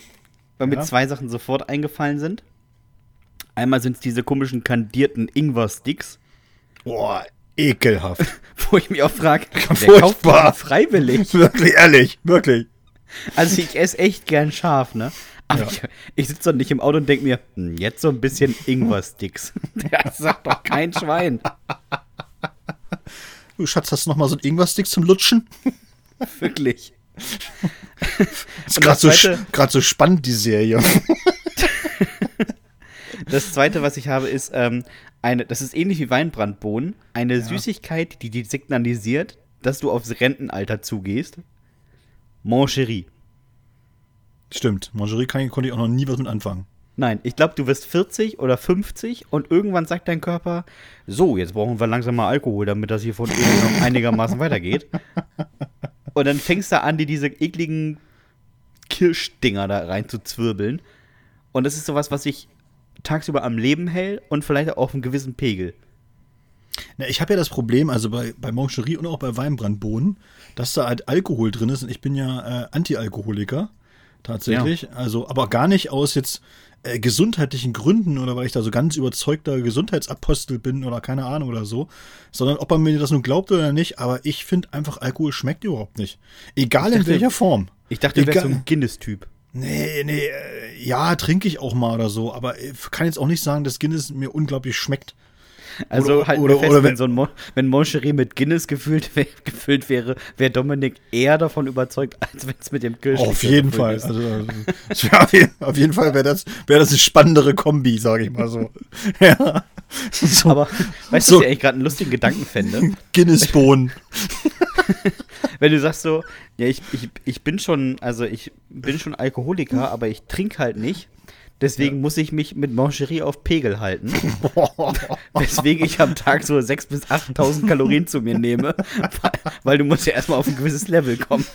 weil mir Ja. zwei Sachen sofort eingefallen sind. Einmal sind es diese komischen kandierten Ingwer-Sticks, Boah, ekelhaft. wo ich mich auch frage, wer kauft die freiwillig? wirklich, ehrlich, wirklich. Also ich esse echt gern scharf, ne? Aber Ja. ich, ich sitze doch nicht im Auto und denke mir, hm, jetzt so ein bisschen Ingwer-Sticks. Das sagt doch kein Schwein. Du Schatz, hast du noch mal so einen Ingwer-Stick zum Lutschen? Wirklich. Ist gerade das so, so spannend, die Serie. Das zweite, was ich habe, ist ähm, eine, das ist ähnlich wie Weinbrandbohnen, eine Süßigkeit, die dir signalisiert, dass du aufs Rentenalter zugehst. Mancherie. Stimmt, Mangerie kann, konnte ich auch noch nie was mit anfangen. Nein, ich glaube, du wirst 40 oder 50 und irgendwann sagt dein Körper, so, jetzt brauchen wir langsam mal Alkohol, damit das hier von oben noch einigermaßen weitergeht. Und dann fängst du an, dir diese ekligen Kirschdinger da rein zu zwirbeln. Und das ist sowas, was sich tagsüber am Leben hält und vielleicht auch auf einem gewissen Pegel. Na, ich habe ja das Problem, also bei, bei Mangerie und auch bei Weinbrandbohnen, dass da halt Alkohol drin ist und ich bin ja äh, Anti-Alkoholiker. Tatsächlich. Also, aber gar nicht aus jetzt äh, gesundheitlichen Gründen oder weil ich da so ganz überzeugter Gesundheitsapostel bin oder keine Ahnung oder so, sondern ob man mir das nun glaubt oder nicht, aber ich finde einfach, Alkohol schmeckt überhaupt nicht. Egal in dachte- welcher Form. Ich dachte, du wärst so ein Guinness-Typ. Nee, nee, äh, ja, trinke ich auch mal oder so, aber ich kann jetzt auch nicht sagen, dass Guinness mir unglaublich schmeckt. Also Oder- halt oder- fest, oder wenn, wenn- so ein wenn Moncherie mit Guinness gefüllt, wär, gefüllt wäre, wäre Dominik eher davon überzeugt, als wenn es mit dem Kirsch auf jeden Fall. Also, es wär auf, jeden, Fall wäre das, wär das eine spannendere Kombi, sage ich mal so. ja. so Aber weißt du, so- was ich eigentlich gerade einen lustigen Gedanken fände? Guinness-Bohnen. Wenn du sagst so, ja, ich, ich, ich bin schon, also ich bin schon Alkoholiker, aber ich trinke halt nicht. Deswegen muss ich mich mit Moncherie auf Pegel halten. Weswegen ich am Tag so 6.000 bis 8.000 Kalorien zu mir nehme. Weil, weil du musst ja erstmal auf ein gewisses Level kommen.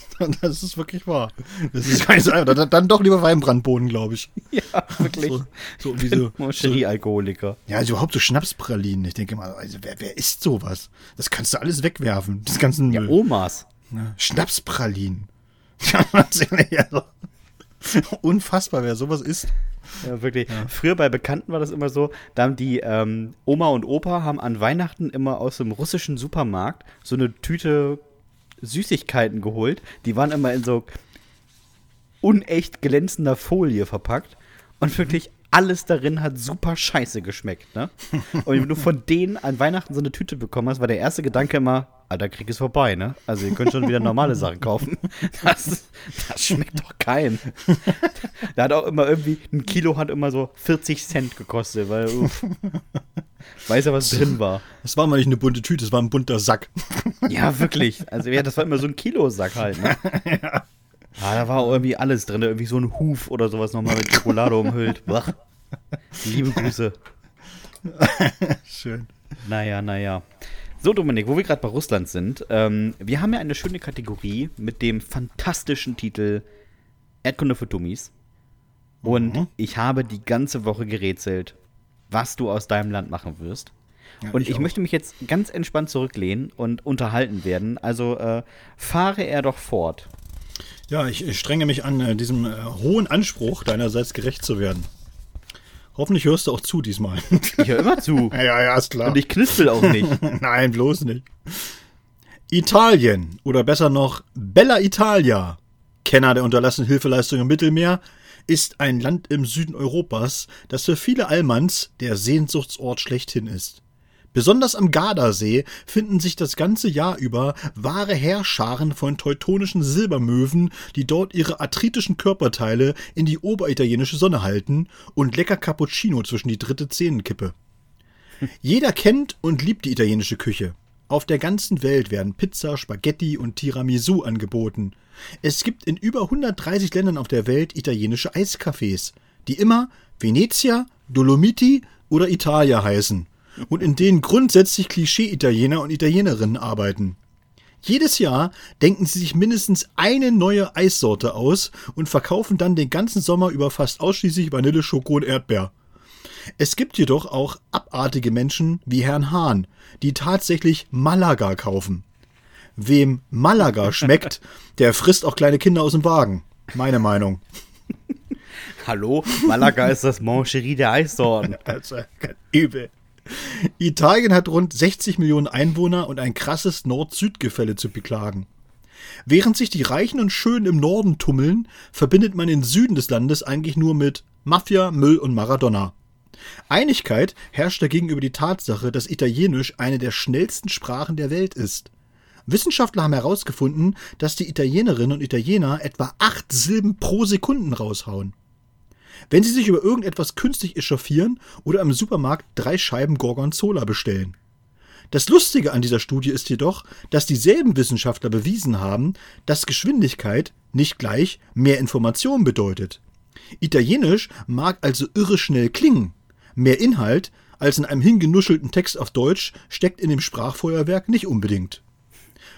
das ist wirklich wahr. Das ist gar nicht so einfach. Dann, dann doch lieber Weinbrandbohnen, glaube ich. Ja, wirklich. So, so wie so, so, Moncherie-Alkoholiker. ja, also überhaupt so Schnapspralinen. Ich denke mal, also wer, wer isst sowas? Das kannst du alles wegwerfen. Das ganzen Ja. Omas. Ne? Schnapspralinen. Ja, ja so- Unfassbar, wer sowas isst. Ja, wirklich. Früher bei Bekannten war das immer so, da haben die ähm, Oma und Opa haben an Weihnachten immer aus dem russischen Supermarkt so eine Tüte Süßigkeiten geholt. Die waren immer in so unecht glänzender Folie verpackt. Und wirklich alles darin hat super scheiße geschmeckt, ne? Und wenn du von denen an Weihnachten so eine Tüte bekommen hast, war der erste Gedanke immer, Alter, Krieg ist vorbei, ne? Also ihr könnt schon wieder normale Sachen kaufen. Das, das schmeckt doch keinem. Da hat auch immer irgendwie, ein Kilo hat immer so 40 Cent gekostet, weil uff, weiß ja, was drin war. Das war mal nicht eine bunte Tüte, das war ein bunter Sack. Ja, wirklich. Also ja, das war immer so ein Kilosack halt, ne? Ah, da war irgendwie alles drin, irgendwie so ein Huf oder sowas nochmal mit Schokolade umhüllt. Bach. Liebe Grüße. Schön. Naja, naja. So, Dominik, wo wir gerade bei Russland sind, ähm, wir haben ja eine schöne Kategorie mit dem fantastischen Titel Erdkunde für Dummies. Und Mhm. ich habe die ganze Woche gerätselt, was du aus deinem Land machen wirst. Ja, und ich ich, möchte mich jetzt ganz entspannt zurücklehnen und unterhalten werden. Also äh, fahre er doch fort. Ja, ich, ich strenge mich an, äh, diesem äh, hohen Anspruch deinerseits gerecht zu werden. Hoffentlich hörst du auch zu diesmal. Ich höre immer zu. ja, ja, ist klar. Und ich knispel auch nicht. Nein, bloß nicht. Italien oder besser noch Bella Italia, Kenner der unterlassenen Hilfeleistung im Mittelmeer, ist ein Land im Süden Europas, das für viele Allmanns der Sehnsuchtsort schlechthin ist. Besonders am Gardasee finden sich das ganze Jahr über wahre Heerscharen von teutonischen Silbermöwen, die dort ihre arthritischen Körperteile in die oberitalienische Sonne halten und lecker Cappuccino zwischen die dritte Zähnenkippe. Jeder kennt und liebt die italienische Küche. Auf der ganzen Welt werden Pizza, Spaghetti und Tiramisu angeboten. Es gibt in über 130 Ländern auf der Welt italienische Eiscafés, die immer Venezia, Dolomiti oder Italia heißen und in denen grundsätzlich Klischee-Italiener und Italienerinnen arbeiten. Jedes Jahr denken sie sich mindestens eine neue Eissorte aus und verkaufen dann den ganzen Sommer über fast ausschließlich Vanille, Schoko und Erdbeer. Es gibt jedoch auch abartige Menschen wie Herrn Hahn, die tatsächlich Malaga kaufen. Wem Malaga schmeckt, der frisst auch kleine Kinder aus dem Wagen. Meine Meinung. Hallo, Malaga ist das Mancherie der Eissorten. Also, übel. Italien hat rund 60 Millionen Einwohner und ein krasses Nord-Süd-Gefälle zu beklagen. Während sich die Reichen und Schönen im Norden tummeln, verbindet man den Süden des Landes eigentlich nur mit Mafia, Müll und Maradona. Einigkeit herrscht dagegen über die Tatsache, dass Italienisch eine der schnellsten Sprachen der Welt ist. Wissenschaftler haben herausgefunden, dass die Italienerinnen und Italiener etwa acht Silben pro Sekunden raushauen. Wenn sie sich über irgendetwas künstlich echauffieren oder im Supermarkt drei Scheiben Gorgonzola bestellen. Das Lustige an dieser Studie ist jedoch, dass dieselben Wissenschaftler bewiesen haben, dass Geschwindigkeit nicht gleich mehr Information bedeutet. Italienisch mag also irre schnell klingen. Mehr Inhalt als in einem hingenuschelten Text auf Deutsch steckt in dem Sprachfeuerwerk nicht unbedingt.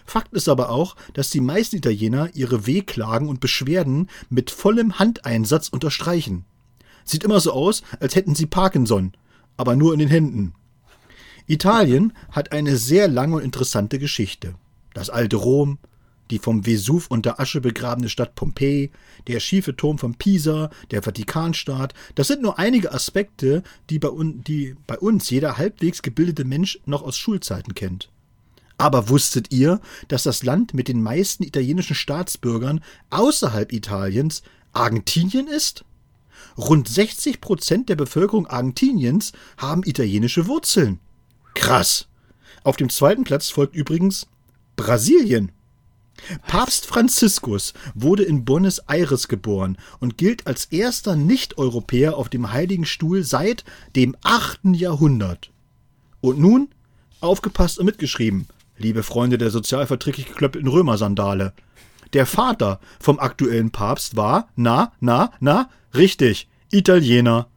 Fakt ist aber auch, dass die meisten Italiener ihre Wehklagen und Beschwerden mit vollem Handeinsatz unterstreichen. Sieht immer so aus, als hätten sie Parkinson, aber nur in den Händen. Italien hat eine sehr lange und interessante Geschichte. Das alte Rom, die vom Vesuv unter Asche begrabene Stadt Pompeji, der schiefe Turm von Pisa, der Vatikanstaat, das sind nur einige Aspekte, die bei, un die bei uns jeder halbwegs gebildete Mensch noch aus Schulzeiten kennt. Aber wusstet ihr, dass das Land mit den meisten italienischen Staatsbürgern außerhalb Italiens Argentinien ist? Rund 60 Prozent der Bevölkerung Argentiniens haben italienische Wurzeln. Krass. Auf dem zweiten Platz folgt übrigens Brasilien. Papst Franziskus wurde in Buenos Aires geboren und gilt als erster Nicht-Europäer auf dem Heiligen Stuhl seit dem 8. Jahrhundert. Und nun, aufgepasst und mitgeschrieben, liebe Freunde der sozialverträglich geklöppelten Römersandale. Der Vater vom aktuellen Papst war, na, na, na, richtig, Italiener.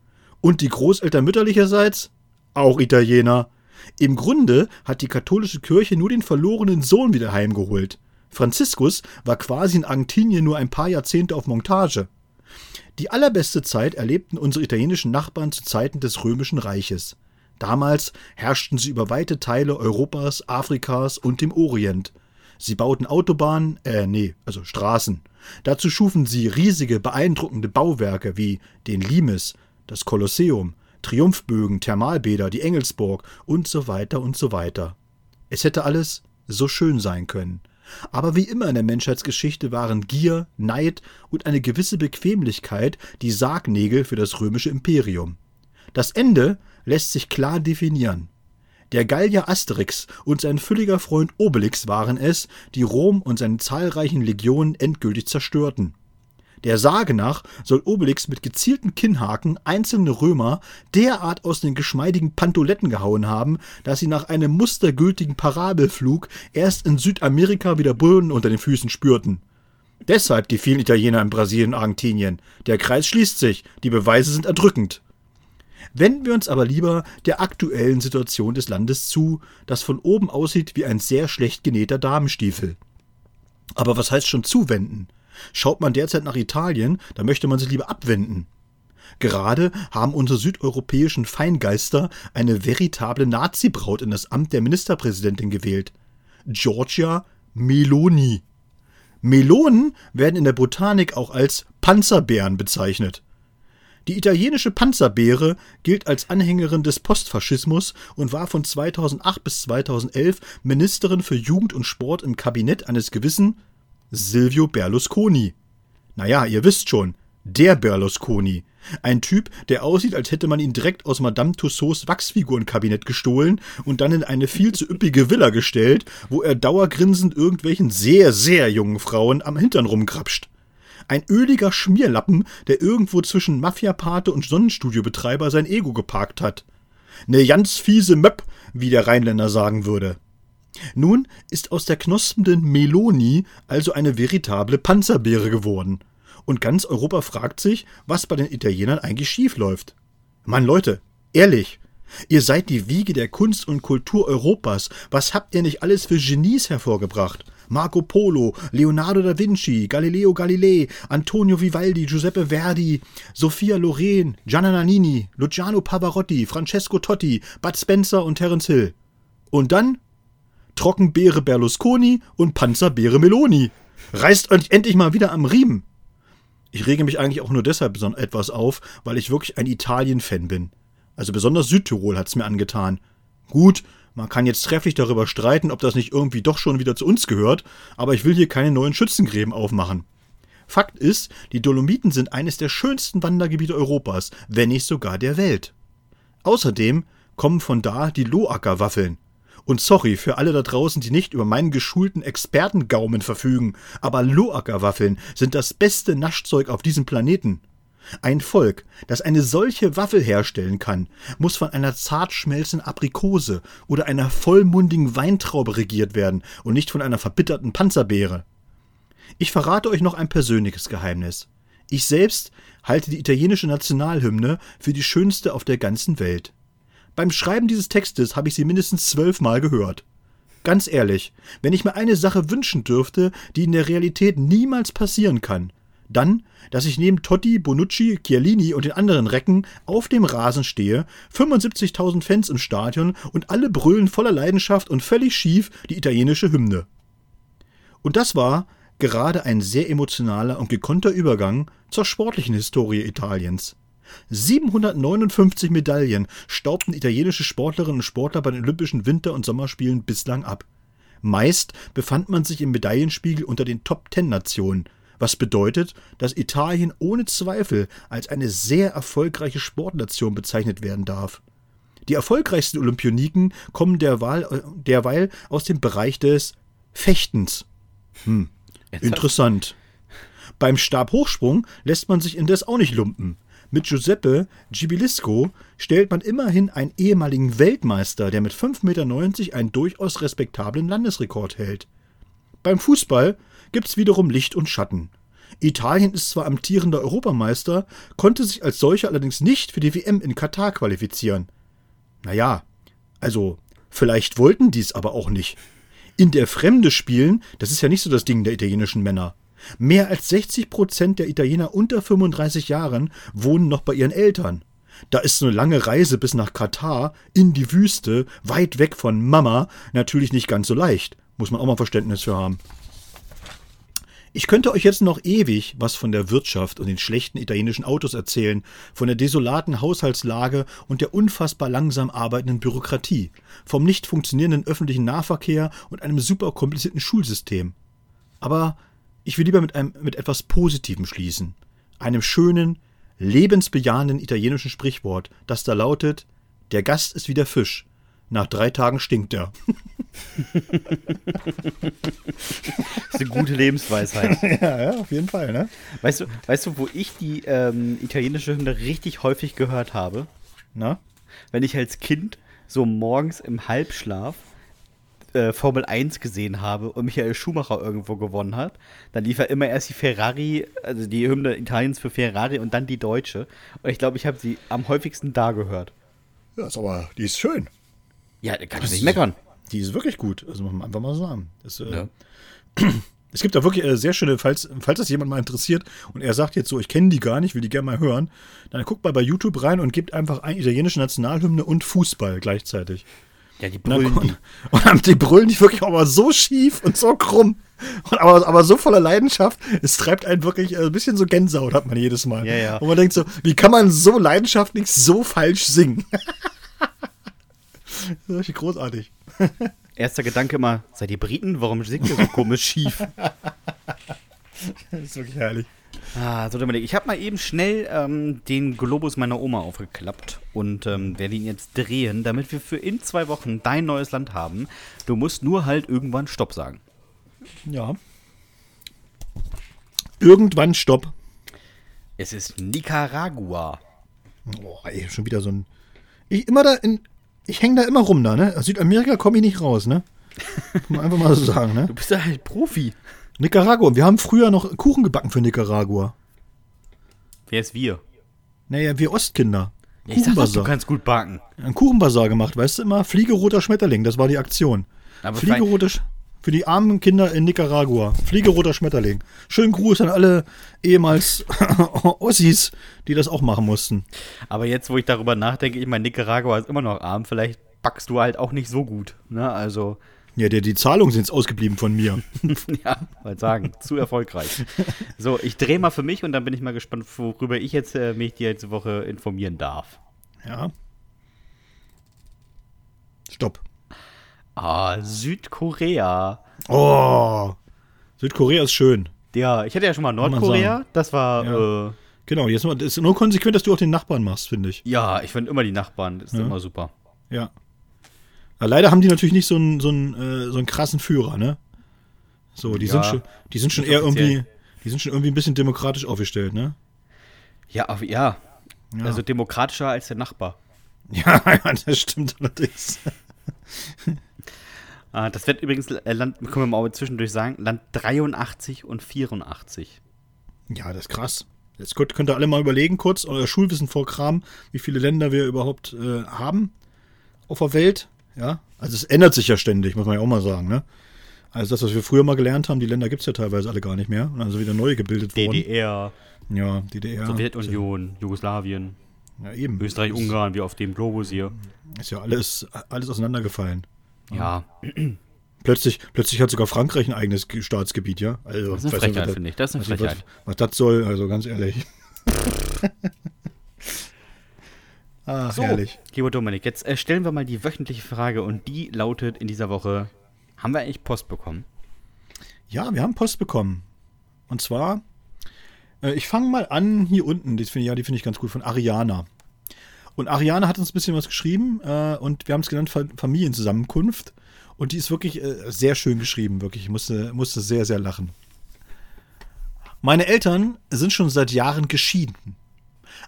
Und die Großeltern mütterlicherseits? Auch Italiener. Im Grunde hat die katholische Kirche nur den verlorenen Sohn wieder heimgeholt. Franziskus war quasi in Argentinien nur ein paar Jahrzehnte auf Montage. Die allerbeste Zeit erlebten unsere italienischen Nachbarn zu Zeiten des Römischen Reiches. Damals herrschten sie über weite Teile Europas, Afrikas und dem Orient. Sie bauten Autobahnen, äh, nee, also Straßen. Dazu schufen sie riesige, beeindruckende Bauwerke wie den Limes, das Kolosseum, Triumphbögen, Thermalbäder, die Engelsburg und so weiter und so weiter. Es hätte alles so schön sein können. Aber wie immer in der Menschheitsgeschichte waren Gier, Neid und eine gewisse Bequemlichkeit die Sargnägel für das römische Imperium. Das Ende lässt sich klar definieren. Der Gallier Asterix und sein fülliger Freund Obelix waren es, die Rom und seine zahlreichen Legionen endgültig zerstörten. Der Sage nach soll Obelix mit gezielten Kinnhaken einzelne Römer derart aus den geschmeidigen Pantoletten gehauen haben, dass sie nach einem mustergültigen Parabelflug erst in Südamerika wieder Boden unter den Füßen spürten. Deshalb die vielen Italiener in Brasilien und Argentinien. Der Kreis schließt sich, die Beweise sind erdrückend. Wenden wir uns aber lieber der aktuellen Situation des Landes zu, das von oben aussieht wie ein sehr schlecht genähter Damenstiefel. Aber was heißt schon zuwenden? Schaut man derzeit nach Italien, da möchte man sich lieber abwenden. Gerade haben unsere südeuropäischen Feingeister eine veritable Nazi-Braut in das Amt der Ministerpräsidentin gewählt. Giorgia Meloni. Melonen werden in der Botanik auch als Panzerbeeren bezeichnet. Die italienische Panzerbeere gilt als Anhängerin des Postfaschismus und war von 2008 bis 2011 Ministerin für Jugend und Sport im Kabinett eines gewissen Silvio Berlusconi. Naja, ihr wisst schon, der Berlusconi. Ein Typ, der aussieht, als hätte man ihn direkt aus Madame Tussauds Wachsfigurenkabinett gestohlen und dann in eine viel zu üppige Villa gestellt, wo er dauergrinsend irgendwelchen sehr, sehr jungen Frauen am Hintern rumkrapscht. Ein öliger Schmierlappen, der irgendwo zwischen Mafiapate und Sonnenstudiobetreiber sein Ego geparkt hat. Ne ganz fiese Möpp, wie der Rheinländer sagen würde. Nun ist aus der knospenden Meloni also eine veritable Panzerbeere geworden. Und ganz Europa fragt sich, was bei den Italienern eigentlich schiefläuft. Mann, Leute, ehrlich, ihr seid die Wiege der Kunst und Kultur Europas. Was habt ihr nicht alles für Genies hervorgebracht? Marco Polo, Leonardo da Vinci, Galileo Galilei, Antonio Vivaldi, Giuseppe Verdi, Sophia Loren, Gianna Nannini, Luciano Pavarotti, Francesco Totti, Bud Spencer und Terence Hill. Und dann Trockenbeere Berlusconi und Panzerbeere Meloni. Reißt euch endlich mal wieder am Riemen. Ich rege mich eigentlich auch nur deshalb etwas auf, weil ich wirklich ein Italien-Fan bin. Also besonders Südtirol hat's mir angetan. Gut, man kann jetzt trefflich darüber streiten, ob das nicht irgendwie doch schon wieder zu uns gehört, aber ich will hier keine neuen Schützengräben aufmachen. Fakt ist, die Dolomiten sind eines der schönsten Wandergebiete Europas, wenn nicht sogar der Welt. Außerdem kommen von da die Loacker-Waffeln. Und sorry für alle da draußen, die nicht über meinen geschulten Expertengaumen verfügen, aber Loacker-Waffeln sind das beste Naschzeug auf diesem Planeten. Ein Volk, das eine solche Waffel herstellen kann, muss von einer zart schmelzenden Aprikose oder einer vollmundigen Weintraube regiert werden und nicht von einer verbitterten Panzerbeere. Ich verrate euch noch ein persönliches Geheimnis. Ich selbst halte die italienische Nationalhymne für die schönste auf der ganzen Welt. Beim Schreiben dieses Textes habe ich sie mindestens zwölfmal gehört. Ganz ehrlich, wenn ich mir eine Sache wünschen dürfte, die in der Realität niemals passieren kann, dann, dass ich neben Totti, Bonucci, Chiellini und den anderen Recken auf dem Rasen stehe, 75.000 Fans im Stadion und alle brüllen voller Leidenschaft und völlig schief die italienische Hymne. Und das war gerade ein sehr emotionaler und gekonnter Übergang zur sportlichen Historie Italiens. 759 Medaillen staubten italienische Sportlerinnen und Sportler bei den Olympischen Winter- und Sommerspielen bislang ab. Meist befand man sich im Medaillenspiegel unter den Top-Ten-Nationen, was bedeutet, dass Italien ohne Zweifel als eine sehr erfolgreiche Sportnation bezeichnet werden darf. Die erfolgreichsten Olympioniken kommen derweil, derweil aus dem Bereich des Fechtens. Hm, interessant. Beim Stabhochsprung lässt man sich indes auch nicht lumpen. Mit Giuseppe Gibilisco stellt man immerhin einen ehemaligen Weltmeister, der mit 5,90 Meter einen durchaus respektablen Landesrekord hält. Beim Fußball gibt's wiederum Licht und Schatten. Italien ist zwar amtierender Europameister, konnte sich als solcher allerdings nicht für die WM in Katar qualifizieren. Naja, also vielleicht wollten die's aber auch nicht. In der Fremde spielen, das ist ja nicht so das Ding der italienischen Männer. Mehr als 60 Prozent der Italiener unter 35 Jahren wohnen noch bei ihren Eltern. Da ist so eine lange Reise bis nach Katar, in die Wüste, weit weg von Mama, natürlich nicht ganz so leicht. Muss man auch mal Verständnis für haben. Ich könnte euch jetzt noch ewig was von der Wirtschaft und den schlechten italienischen Autos erzählen, von der desolaten Haushaltslage und der unfassbar langsam arbeitenden Bürokratie, vom nicht funktionierenden öffentlichen Nahverkehr und einem super komplizierten Schulsystem. Aber ich will lieber mit, einem, mit etwas Positivem schließen. Einem schönen, lebensbejahenden italienischen Sprichwort, das da lautet: Der Gast ist wie der Fisch. Nach drei Tagen stinkt er. Das ist eine gute Lebensweisheit. ja, ja, auf jeden Fall, ne? Weißt du, weißt du, wo ich die ähm, italienische Hymne richtig häufig gehört habe? Na? Wenn ich als Kind so morgens im Halbschlaf äh, Formel 1 gesehen habe und Michael Schumacher irgendwo gewonnen hat, dann lief er immer erst die Ferrari, also die Hymne Italiens für Ferrari und dann die deutsche. Und ich glaube, ich habe sie am häufigsten da gehört. Ja, ist aber, die ist schön. Ja, da kann ich nicht meckern. Die ist wirklich gut. Also muss man einfach mal sagen. Das, äh, Ja. Es gibt da wirklich äh, sehr schöne, falls, falls das jemand mal interessiert und er sagt jetzt so, ich kenne die gar nicht, will die gerne mal hören, dann guckt mal bei YouTube rein und gebt einfach ein italienische Nationalhymne und Fußball gleichzeitig. Ja, die Und brüllen die. und, und dann die brüllen die wirklich aber so schief und so krumm. Und aber, aber so voller Leidenschaft, es treibt einen wirklich äh, ein bisschen so Gänsehaut, hat man jedes Mal. Ja, ja. Und man denkt so, wie kann man so leidenschaftlich so falsch singen? das ist richtig großartig. Erster Gedanke immer, seid ihr Briten? Warum singt ihr so komisch schief? Das ist wirklich herrlich. Ah, so Dominik, ich habe mal eben schnell ähm, den Globus meiner Oma aufgeklappt und ähm, werde ihn jetzt drehen, damit wir für in zwei Wochen dein neues Land haben. Du musst nur halt irgendwann Stopp sagen. Ja. Irgendwann Stopp. Es ist Nicaragua. Boah, ey, schon wieder so ein. Ich immer da in. Ich hänge da immer rum da, ne? Aus Südamerika komme ich nicht raus, ne? Kann man einfach mal so sagen, ne? Du bist ja halt Profi. Nicaragua. Wir haben früher noch Kuchen gebacken für Nicaragua. Wer ist wir? Naja, wir Ostkinder. Ja, ich sag doch, du kannst gut backen. Ein Kuchenbazar gemacht, weißt du immer? Fliegeroter Schmetterling, das war die Aktion. Aber Fliegeroter Sch Für die armen Kinder in Nicaragua. Fliegeroter Schmetterling. Schönen Gruß an alle ehemals Ossis, die das auch machen mussten. Aber jetzt, wo ich darüber nachdenke, ich meine, Nicaragua ist immer noch arm. Vielleicht backst du halt auch nicht so gut. Ne? Also, Ja, die, die Zahlungen sind jetzt ausgeblieben von mir. ja, wollte sagen, zu erfolgreich. So, ich drehe mal für mich und dann bin ich mal gespannt, worüber ich jetzt äh, mich diese Woche informieren darf. Ja. Stopp. Ah, Südkorea. Oh. Südkorea ist schön. Ja, ich hatte ja schon mal Nordkorea. Das war, Ja. äh, Genau, jetzt mal, es ist nur konsequent, dass du auch den Nachbarn machst, finde ich. ja, ich finde immer die Nachbarn, das ist Ja. immer super. Ja. Aber leider haben die natürlich nicht so einen, so einen, äh, so einen krassen Führer, ne? So, die Ja, sind schon, die sind schon eher offiziell. irgendwie, die sind schon irgendwie ein bisschen demokratisch aufgestellt, ne? Ja, auf, ja. Ja. Also demokratischer als der Nachbar. Ja, ja, das stimmt allerdings. Ah, das wird übrigens äh, Land, können wir mal zwischendurch sagen, Land 83 und 84. Ja, das ist krass. Jetzt könnt, könnt ihr alle mal überlegen, kurz, euer Schulwissen vorkramen, wie viele Länder wir überhaupt äh, haben auf der Welt. Ja, also es ändert sich ja ständig, muss man ja auch mal sagen, ne? Also das, was wir früher mal gelernt haben, die Länder gibt es ja teilweise alle gar nicht mehr. Und also wieder neu gebildet worden. DDR, Ja, DDR. Sowjetunion, Jugoslawien, Ja, eben. Österreich, Ungarn, wie auf dem Globus hier. Ist ja alles, alles auseinandergefallen. Ja, Plötzlich, plötzlich hat sogar Frankreich ein eigenes Ge- Staatsgebiet, ja? Also, das ist eine Frechheit, finde ich. Das ist eine nicht, was, Frechheit. was das soll, also ganz ehrlich. ah, So, herrlich. lieber Dominik, jetzt äh, stellen wir mal die wöchentliche Frage und die lautet in dieser Woche: Haben wir eigentlich Post bekommen? Ja, wir haben Post bekommen. Und zwar, äh, ich fange mal an hier unten, die finde ich, ja, die finde ich ganz gut, von Ariana. Und Ariana hat uns ein bisschen was geschrieben äh, und wir haben es genannt Fa- Familienzusammenkunft. Und die ist wirklich äh, sehr schön geschrieben, wirklich. Ich musste, musste sehr, sehr lachen. Meine Eltern sind schon seit Jahren geschieden.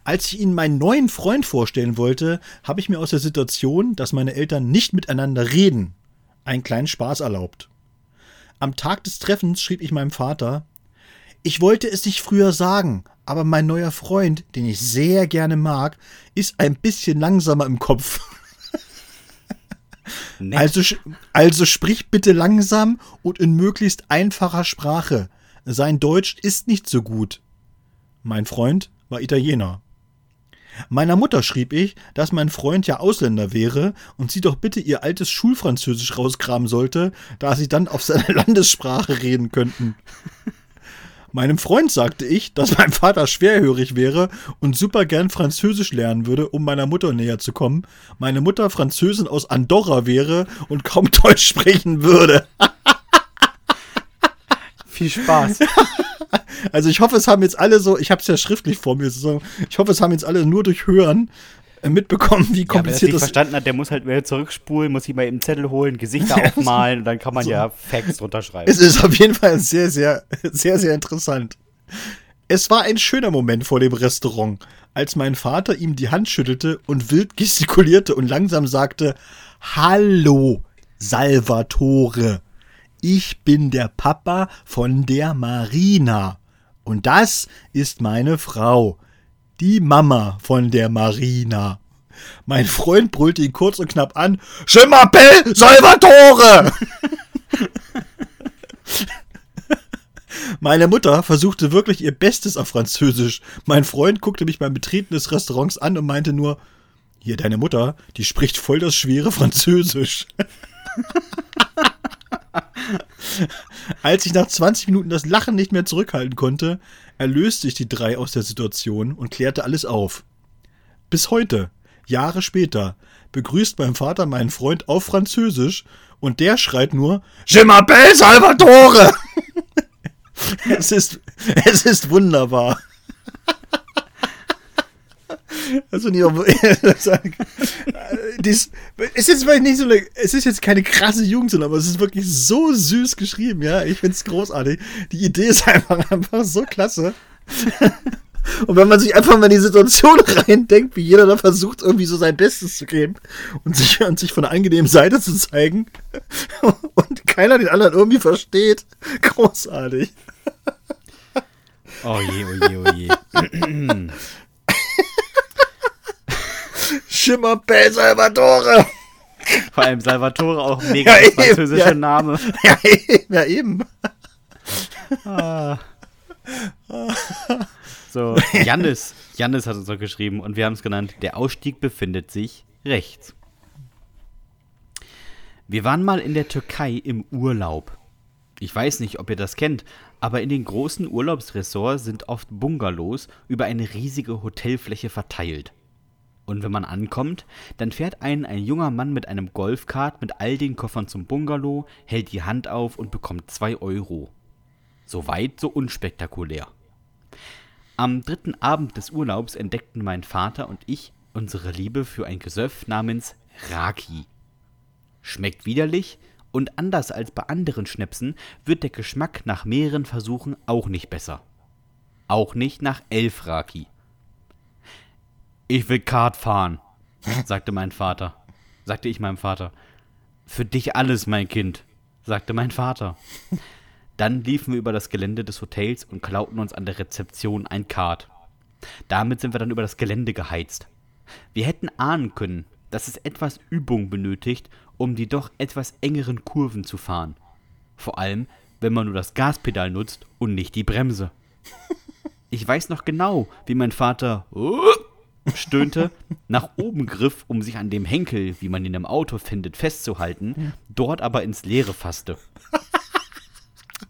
Als ich ihnen meinen neuen Freund vorstellen wollte, habe ich mir aus der Situation, dass meine Eltern nicht miteinander reden, einen kleinen Spaß erlaubt. Am Tag des Treffens schrieb ich meinem Vater, ich wollte es nicht früher sagen, aber mein neuer Freund, den ich sehr gerne mag, ist ein bisschen langsamer im Kopf. Nett. Also, also sprich bitte langsam und in möglichst einfacher Sprache. Sein Deutsch ist nicht so gut. Mein Freund war Italiener. Meiner Mutter schrieb ich, dass mein Freund ja Ausländer wäre und sie doch bitte ihr altes Schulfranzösisch rauskramen sollte, da sie dann auf seiner Landessprache reden könnten. Meinem Freund sagte ich, dass mein Vater schwerhörig wäre und super gern Französisch lernen würde, um meiner Mutter näher zu kommen. Meine Mutter Französin aus Andorra wäre und kaum Deutsch sprechen würde. Viel Spaß. Also ich hoffe, es haben jetzt alle so, ich habe es ja schriftlich vor mir, ich hoffe, es haben jetzt alle nur durch Hören mitbekommen, wie Ja, das kompliziert nicht das verstanden hat, der muss halt wieder zurückspulen, muss sich mal eben einen Zettel holen, Gesichter aufmalen und dann kann man ja Facts drunter schreiben. Es ist auf jeden Fall sehr, sehr, sehr, sehr interessant. Es war ein schöner Moment vor dem Restaurant, als mein Vater ihm die Hand schüttelte und wild gestikulierte und langsam sagte, Hallo, Salvatore. Ich bin der Papa von der Marina. Und das ist meine Frau. Die Mama von der Marina. Mein Freund brüllte ihn kurz und knapp an. M'appelle Salvatore! Meine Mutter versuchte wirklich ihr Bestes auf Französisch. Mein Freund guckte mich beim Betreten des Restaurants an und meinte nur, hier deine Mutter, die spricht voll das schwere Französisch. Als ich nach 20 Minuten das Lachen nicht mehr zurückhalten konnte, erlöste ich die drei aus der Situation und klärte alles auf. Bis heute, Jahre später, begrüßt mein Vater meinen Freund auf Französisch und der schreit nur Je m'appelle Salvatore! es, ist, es ist wunderbar. Also nicht, dies, es ist vielleicht nicht so eine, es ist jetzt keine krasse Jugendsünde, aber es ist wirklich so süß geschrieben, ja. Ich finde es großartig. Die Idee ist einfach, einfach so klasse. Und wenn man sich einfach mal in die Situation reindenkt, wie jeder da versucht, irgendwie so sein Bestes zu geben und sich, und sich von einer angenehmen Seite zu zeigen und keiner den anderen irgendwie versteht, großartig. Oh je, oh je, oh je. Schimmer Salvatore. Vor allem Salvatore auch ein mega Ja, eben, französischer ja. Name. ja, ja, eben. So, Jannis. Jannis hat uns noch geschrieben und wir haben es genannt, der Ausstieg befindet sich rechts. Wir waren mal in der Türkei im Urlaub. Ich weiß nicht, ob ihr das kennt, aber in den großen Urlaubsressorts sind oft Bungalows über eine riesige Hotelfläche verteilt. Und wenn man ankommt, dann fährt einen ein junger Mann mit einem Golfkart mit all den Koffern zum Bungalow, hält die Hand auf und bekommt 2 Euro. So weit, so unspektakulär. Am dritten Abend des Urlaubs entdeckten mein Vater und ich unsere Liebe für ein Gesöff namens Raki. Schmeckt widerlich und anders als bei anderen Schnäpsen wird der Geschmack nach mehreren Versuchen auch nicht besser. Auch nicht nach elf Raki. Ich will Kart fahren, sagte mein Vater. Sagte ich meinem Vater. Für dich alles, mein Kind, sagte mein Vater. Dann liefen wir über das Gelände des Hotels und klauten uns an der Rezeption ein Kart. Damit sind wir dann über das Gelände geheizt. Wir hätten ahnen können, dass es etwas Übung benötigt, um die doch etwas engeren Kurven zu fahren. Vor allem, wenn man nur das Gaspedal nutzt und nicht die Bremse. Ich weiß noch genau, wie mein Vater stöhnte, nach oben griff, um sich an dem Henkel, wie man ihn im Auto findet, festzuhalten, dort aber ins Leere fasste.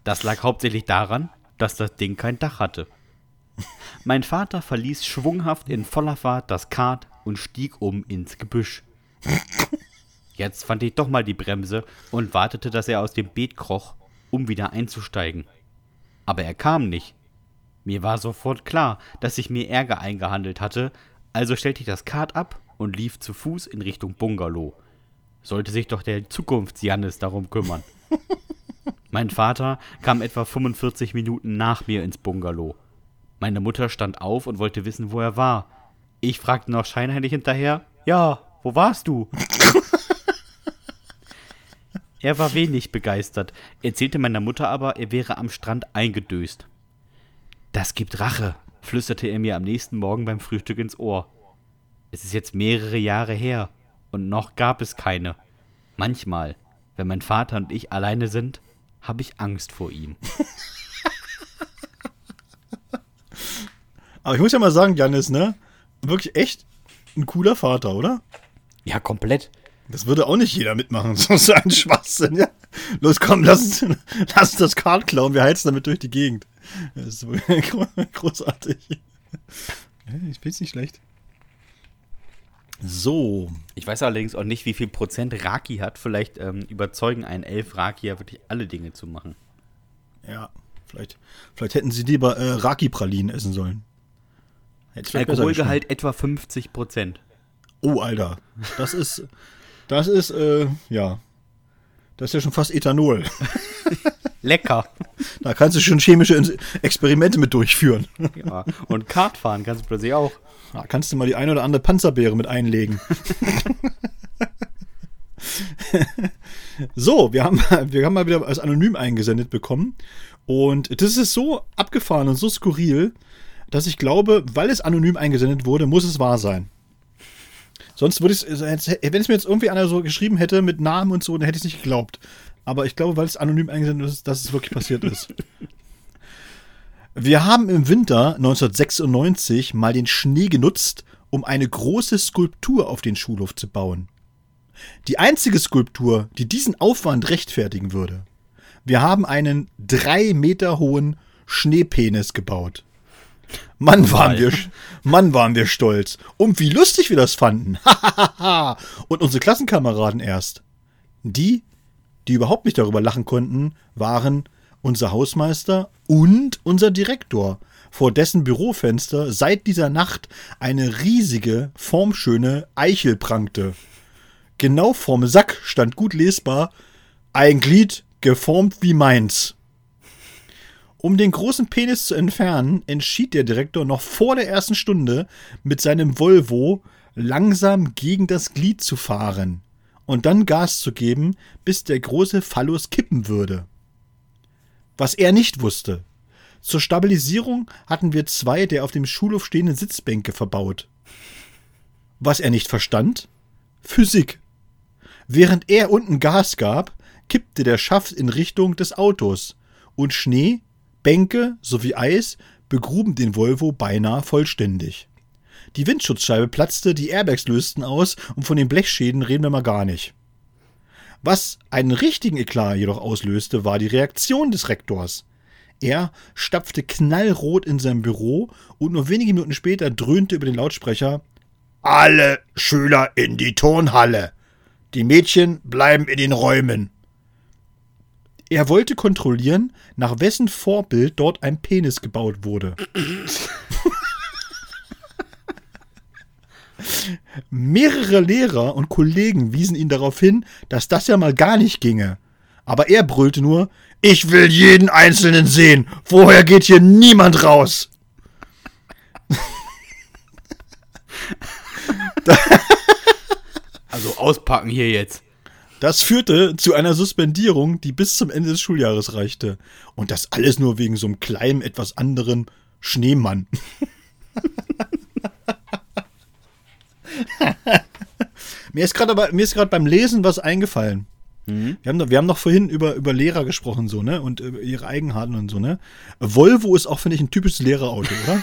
Das lag hauptsächlich daran, dass das Ding kein Dach hatte. Mein Vater verließ schwunghaft in voller Fahrt das Kart und stieg um ins Gebüsch. Jetzt fand ich doch mal die Bremse und wartete, dass er aus dem Beet kroch, um wieder einzusteigen. Aber er kam nicht. Mir war sofort klar, dass ich mir Ärger eingehandelt hatte, also stellte ich das Kart ab und lief zu Fuß in Richtung Bungalow. Sollte sich doch der Zukunfts-Jannis darum kümmern. Mein Vater kam etwa 45 Minuten nach mir ins Bungalow. Meine Mutter stand auf und wollte wissen, wo er war. Ich fragte noch scheinheilig hinterher: Ja, wo warst du? er war wenig begeistert, erzählte meiner Mutter aber, er wäre am Strand eingedöst. Das gibt Rache, flüsterte er mir am nächsten Morgen beim Frühstück ins Ohr. Es ist jetzt mehrere Jahre her und noch gab es keine. Manchmal, wenn mein Vater und ich alleine sind, habe ich Angst vor ihm. Aber ich muss ja mal sagen, Janis, ne? Wirklich echt ein cooler Vater, oder? Ja, komplett. Das würde auch nicht jeder mitmachen, so so ein Schwachsinn, ja? Los, komm, lass uns, lass uns das Kart klauen, wir heizen damit durch die Gegend. Das ist so großartig. Ich bin nicht schlecht. So, Ich weiß allerdings auch nicht, wie viel Prozent Raki hat. Vielleicht ähm, überzeugen einen Elf Raki ja wirklich alle Dinge zu machen. ja, vielleicht, vielleicht hätten sie lieber äh, Raki-Pralinen essen sollen. Alkoholgehalt etwa 50 Prozent. Oh, Alter. Das ist, das ist, äh, ja. Das ist ja schon fast Ethanol. Lecker. Da kannst du schon chemische Experimente mit durchführen. ja. Und Kartfahren kannst du plötzlich auch. Da kannst du mal die eine oder andere Panzerbeere mit einlegen. so, wir haben, wir haben mal wieder als anonym eingesendet bekommen. Und das ist so abgefahren und so skurril, dass ich glaube, weil es anonym eingesendet wurde, muss es wahr sein. Sonst würde ich es, wenn es mir jetzt irgendwie einer so geschrieben hätte mit Namen und so, dann hätte ich es nicht geglaubt. Aber ich glaube, weil es anonym eingesendet ist, dass es wirklich passiert ist. Wir haben im Winter 1996 mal den Schnee genutzt, um eine große Skulptur auf den Schulhof zu bauen. Die einzige Skulptur, die diesen Aufwand rechtfertigen würde. Wir haben einen drei Meter hohen Schneepenis gebaut. Mann, waren wir, Mann, waren wir stolz. Und wie lustig wir das fanden. Und unsere Klassenkameraden erst. Die, die überhaupt nicht darüber lachen konnten, waren unser Hausmeister und unser Direktor, vor dessen Bürofenster seit dieser Nacht eine riesige, formschöne Eichel prangte. Genau vorm Sack stand gut lesbar ein Glied geformt wie meins. Um den großen Penis zu entfernen, entschied der Direktor noch vor der ersten Stunde mit seinem Volvo langsam gegen das Glied zu fahren und dann Gas zu geben, bis der große Phallus kippen würde. Was er nicht wusste. Zur Stabilisierung hatten wir zwei der auf dem Schulhof stehenden Sitzbänke verbaut. Was er nicht verstand? Physik. Während er unten Gas gab, kippte der Schaft in Richtung des Autos und Schnee, Bänke sowie Eis begruben den Volvo beinahe vollständig. Die Windschutzscheibe platzte, die Airbags lösten aus und von den Blechschäden reden wir mal gar nicht. Was einen richtigen Eklat jedoch auslöste, war die Reaktion des Rektors. Er stapfte knallrot in sein Büro und nur wenige Minuten später dröhnte über den Lautsprecher Alle Schüler in die Turnhalle. Die Mädchen bleiben in den Räumen. Er wollte kontrollieren, nach wessen Vorbild dort ein Penis gebaut wurde. Mehrere Lehrer und Kollegen wiesen ihn darauf hin, dass das ja mal gar nicht ginge. Aber er brüllte nur, ich will jeden Einzelnen sehen. Vorher geht hier niemand raus. Also auspacken hier jetzt. Das führte zu einer Suspendierung, die bis zum Ende des Schuljahres reichte. Und das alles nur wegen so einem kleinen, etwas anderen Schneemann. mir ist gerade mir ist gerade beim Lesen was eingefallen. Wir, haben, doch- wir haben noch vorhin über, über Lehrer gesprochen, so, ne? Und über ihre Eigenheiten und so, ne? Volvo ist auch, finde ich, ein typisches Lehrerauto, oder?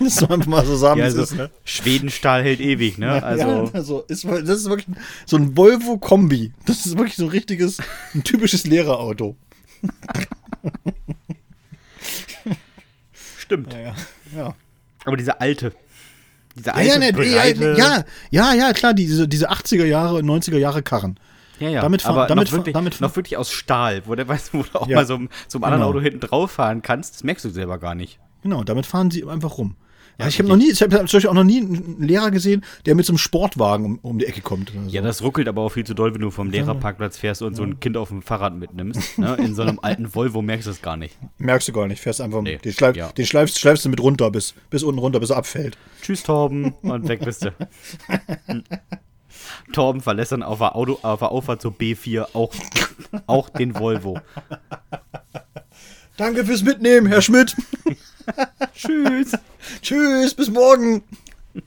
das soll einfach mal so sagen, Ja, also ist, ne? Schwedenstahl hält ewig, ne? Also, ja, also ist, das ist wirklich so ein Volvo-Kombi. Das ist wirklich so ein richtiges, ein typisches Lehrerauto. stimmt. Ja, ja. Aber diese alte. Diese Ja, alte, ja, ne, ja, breite, ja, ja, ja, klar, diese, diese 80er Jahre, 90er Jahre Karren. ja, ja. damit aber damit noch, wirklich, damit noch wirklich aus Stahl, wo, der, weißt, du, wo du auch Ja. mal so zum anderen Genau. Auto hinten drauf fahren kannst. Das merkst du selber gar nicht. Genau, damit fahren sie einfach rum. Ja, Ja, ich habe noch nie, ich habe Beispiel auch noch nie einen Lehrer gesehen, der mit so einem Sportwagen um, um die Ecke kommt. So. Ja, das ruckelt aber auch viel zu doll, wenn du vom Lehrerparkplatz fährst und so ein Kind auf dem Fahrrad mitnimmst. Ne? In so einem alten Volvo merkst du es gar nicht. Merkst du gar nicht, fährst einfach, Nee, den, schleif, ja. den schleifst, schleifst du mit runter, bis, bis unten runter, bis er abfällt. Tschüss, Torben. Und weg bist du. Torben verlässt dann auf der, Auto, auf der Auffahrt zur B4 auch, auch den Volvo. Danke fürs Mitnehmen, Herr Schmidt. Tschüss. Tschüss, bis morgen.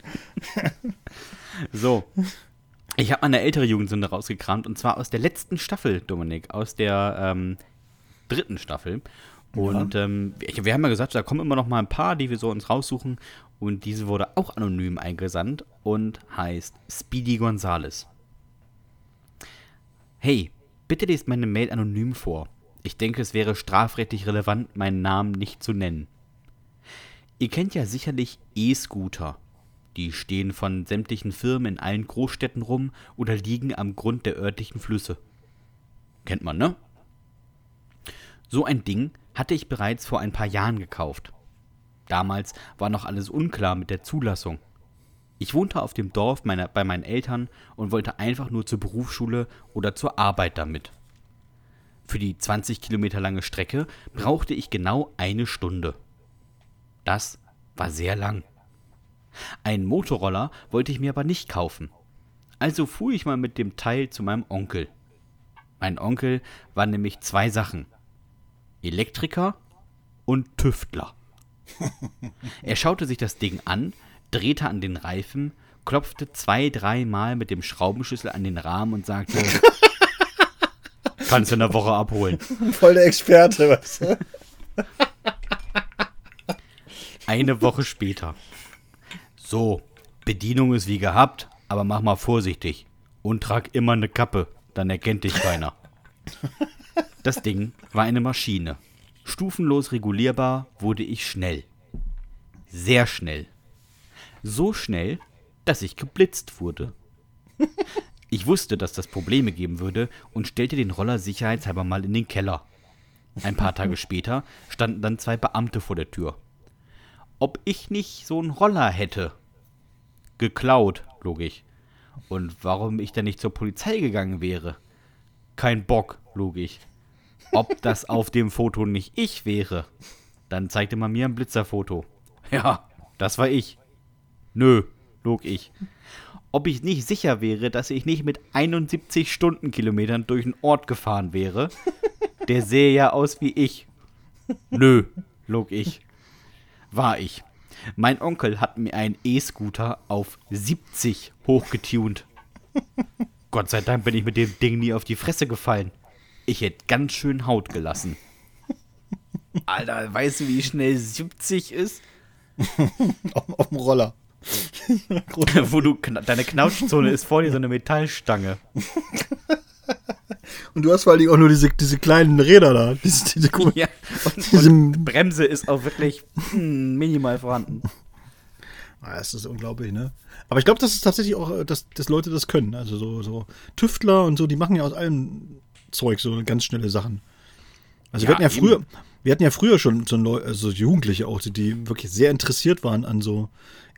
So. Ich habe eine ältere Jugendsünde rausgekramt und zwar aus der letzten Staffel, Dominik, aus der ähm, dritten Staffel. Und ähm, wir, wir haben ja gesagt, da kommen immer noch mal ein paar, die wir so uns raussuchen. Und diese wurde auch anonym eingesandt und heißt Speedy Gonzales. Hey, bitte lest meine Mail anonym vor. Ich denke, es wäre strafrechtlich relevant, meinen Namen nicht zu nennen. Ihr kennt ja sicherlich E-Scooter. Die stehen von sämtlichen Firmen in allen Großstädten rum oder liegen am Grund der örtlichen Flüsse. Kennt man, ne? So ein Ding hatte ich bereits vor ein paar Jahren gekauft. Damals war noch alles unklar mit der Zulassung. Ich wohnte auf dem Dorf meiner, bei meinen Eltern und wollte einfach nur zur Berufsschule oder zur Arbeit damit. Für die 20 Kilometer lange Strecke brauchte ich genau eine Stunde. Das war sehr lang. Einen Motorroller wollte ich mir aber nicht kaufen. Also fuhr ich mal mit dem Teil zu meinem Onkel. Mein Onkel war nämlich zwei Sachen. Elektriker und Tüftler. Er schaute sich das Ding an, drehte an den Reifen, klopfte zwei, dreimal mit dem Schraubenschlüssel an den Rahmen und sagte, kannst du in der Woche abholen. Voll der Experte, weißt du? Eine Woche später. So, Bedienung ist wie gehabt, aber mach mal vorsichtig. Und trag immer eine Kappe, dann erkennt dich keiner. Das Ding war eine Maschine. Stufenlos regulierbar wurde ich schnell. Sehr schnell. So schnell, dass ich geblitzt wurde. Ich wusste, dass das Probleme geben würde und stellte den Roller sicherheitshalber mal in den Keller. Ein paar Tage später standen dann zwei Beamte vor der Tür ob ich nicht so einen Roller hätte. Geklaut, logisch. Und warum ich dann nicht zur Polizei gegangen wäre. Kein Bock, logisch. Ob das auf dem Foto nicht ich wäre. Dann zeigte man mir ein Blitzerfoto. Ja, das war ich. Nö, log ich. Ob ich nicht sicher wäre, dass ich nicht mit 71 Stundenkilometern durch den Ort gefahren wäre. Der sähe ja aus wie ich. Nö, log ich war ich. Mein Onkel hat mir einen E-Scooter auf 70 hochgetunt. Gott sei Dank bin ich mit dem Ding nie auf die Fresse gefallen. Ich hätte ganz schön Haut gelassen. Alter, weißt du, wie schnell 70 ist? auf, auf dem Roller. Wo du, deine Knautschzone ist vor dir so eine Metallstange. Und du hast vor allem auch nur diese, diese kleinen Räder da. Diese, diese, ja, und, diese und Bremse ist auch wirklich hm, minimal vorhanden. Ah, das ist unglaublich, ne? Aber ich glaube, das ist tatsächlich auch, äh, dass, dass Leute das können. Also so, so Tüftler und so, die machen ja aus allem Zeug so ganz schnelle Sachen. Also ja, wir hatten ja früher, eben. wir hatten ja früher schon so also Jugendliche auch, die wirklich sehr interessiert waren an so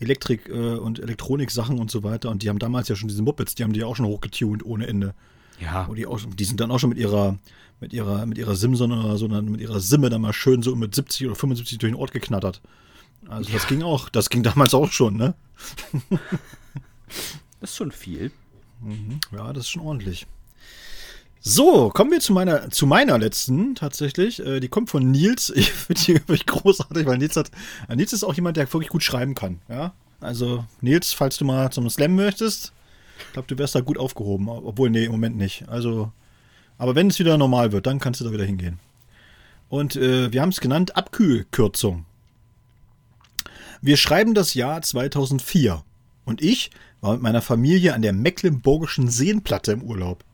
Elektrik- äh, und Elektronik-Sachen und so weiter. Und die haben damals ja schon diese Mopeds, die haben die auch schon hochgetunt ohne Ende. Ja. Und die, auch, die sind dann auch schon mit ihrer, mit ihrer, mit ihrer Simson oder so, mit ihrer Simme dann mal schön so mit 70 oder 75 durch den Ort geknattert. Also ja. das ging auch, das ging damals auch schon, ne? das ist schon viel. Mhm. Ja, das ist schon ordentlich. So, kommen wir zu meiner, zu meiner letzten tatsächlich. Äh, die kommt von Nils. Ich finde die wirklich großartig, weil Nils hat. Nils ist auch jemand, der wirklich gut schreiben kann. Ja? Also, Nils, falls du mal zum Slam möchtest, ich glaube, du wärst da gut aufgehoben. Obwohl, nee, im Moment nicht. Also, aber wenn es wieder normal wird, dann kannst du da wieder hingehen. Und äh, wir haben es genannt Abkühlkürzung. Wir schreiben das Jahr 2004 und ich war mit meiner Familie an der Mecklenburgischen Seenplatte im Urlaub.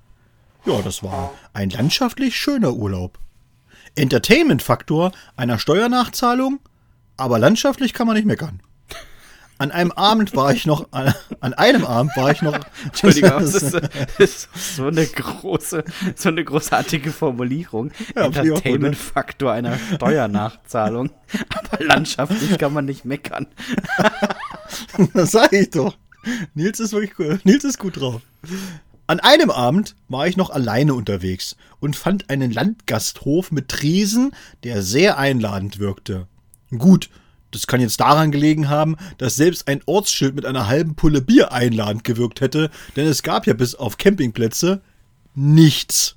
Ja, das war ein landschaftlich schöner Urlaub. Entertainment-Faktor einer Steuernachzahlung, aber landschaftlich kann man nicht meckern. An einem Abend war ich noch, an, an einem Abend war ich noch. Entschuldigung, das ist, das ist, so eine große, so eine großartige Formulierung. Ja, Entertainment-Faktor einer Steuernachzahlung. Aber landschaftlich kann man nicht meckern. das sage ich doch. Nils ist wirklich cool. Nils ist gut drauf. An einem Abend war ich noch alleine unterwegs und fand einen Landgasthof mit Tresen, der sehr einladend wirkte. Gut, das kann jetzt daran gelegen haben, dass selbst ein Ortsschild mit einer halben Pulle Bier einladend gewirkt hätte, denn es gab ja bis auf Campingplätze nichts.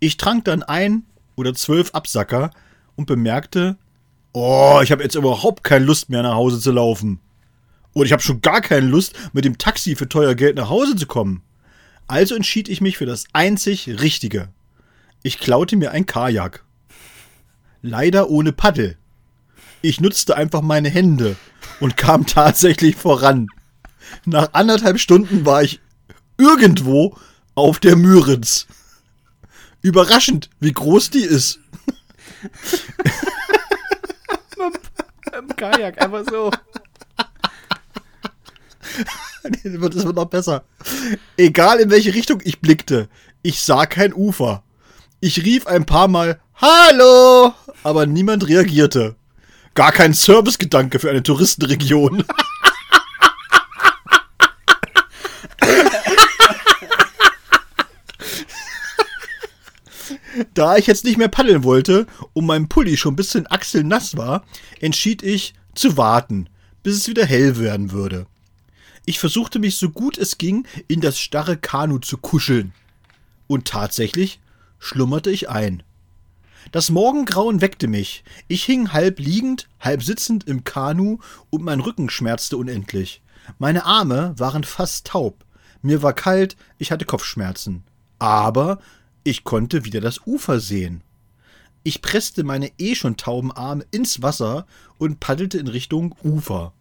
Ich trank dann ein oder zwölf Absacker und bemerkte, oh, ich habe jetzt überhaupt keine Lust mehr nach Hause zu laufen. Und ich habe schon gar keine Lust, mit dem Taxi für teuer Geld nach Hause zu kommen. Also entschied ich mich für das einzig Richtige. Ich klaute mir ein Kajak. Leider ohne Paddel. Ich nutzte einfach meine Hände und kam tatsächlich voran. Nach anderthalb Stunden war ich irgendwo auf der Müritz. Überraschend, wie groß die ist. Im Kajak, einfach so. das wird noch besser. Egal in welche Richtung ich blickte, ich sah kein Ufer. Ich rief ein paar Mal Hallo, aber niemand reagierte. Gar kein Servicegedanke für eine Touristenregion. Da ich jetzt nicht mehr paddeln wollte und mein Pulli schon bis in Achseln nass war, entschied ich zu warten, bis es wieder hell werden würde. Ich versuchte mich so gut es ging in das starre Kanu zu kuscheln. Und tatsächlich schlummerte ich ein. Das Morgengrauen weckte mich. Ich hing halb liegend, halb sitzend im Kanu und mein Rücken schmerzte unendlich. Meine Arme waren fast taub. Mir war kalt, ich hatte Kopfschmerzen. Aber ich konnte wieder das Ufer sehen. Ich presste meine eh schon tauben Arme ins Wasser und paddelte in Richtung Ufer.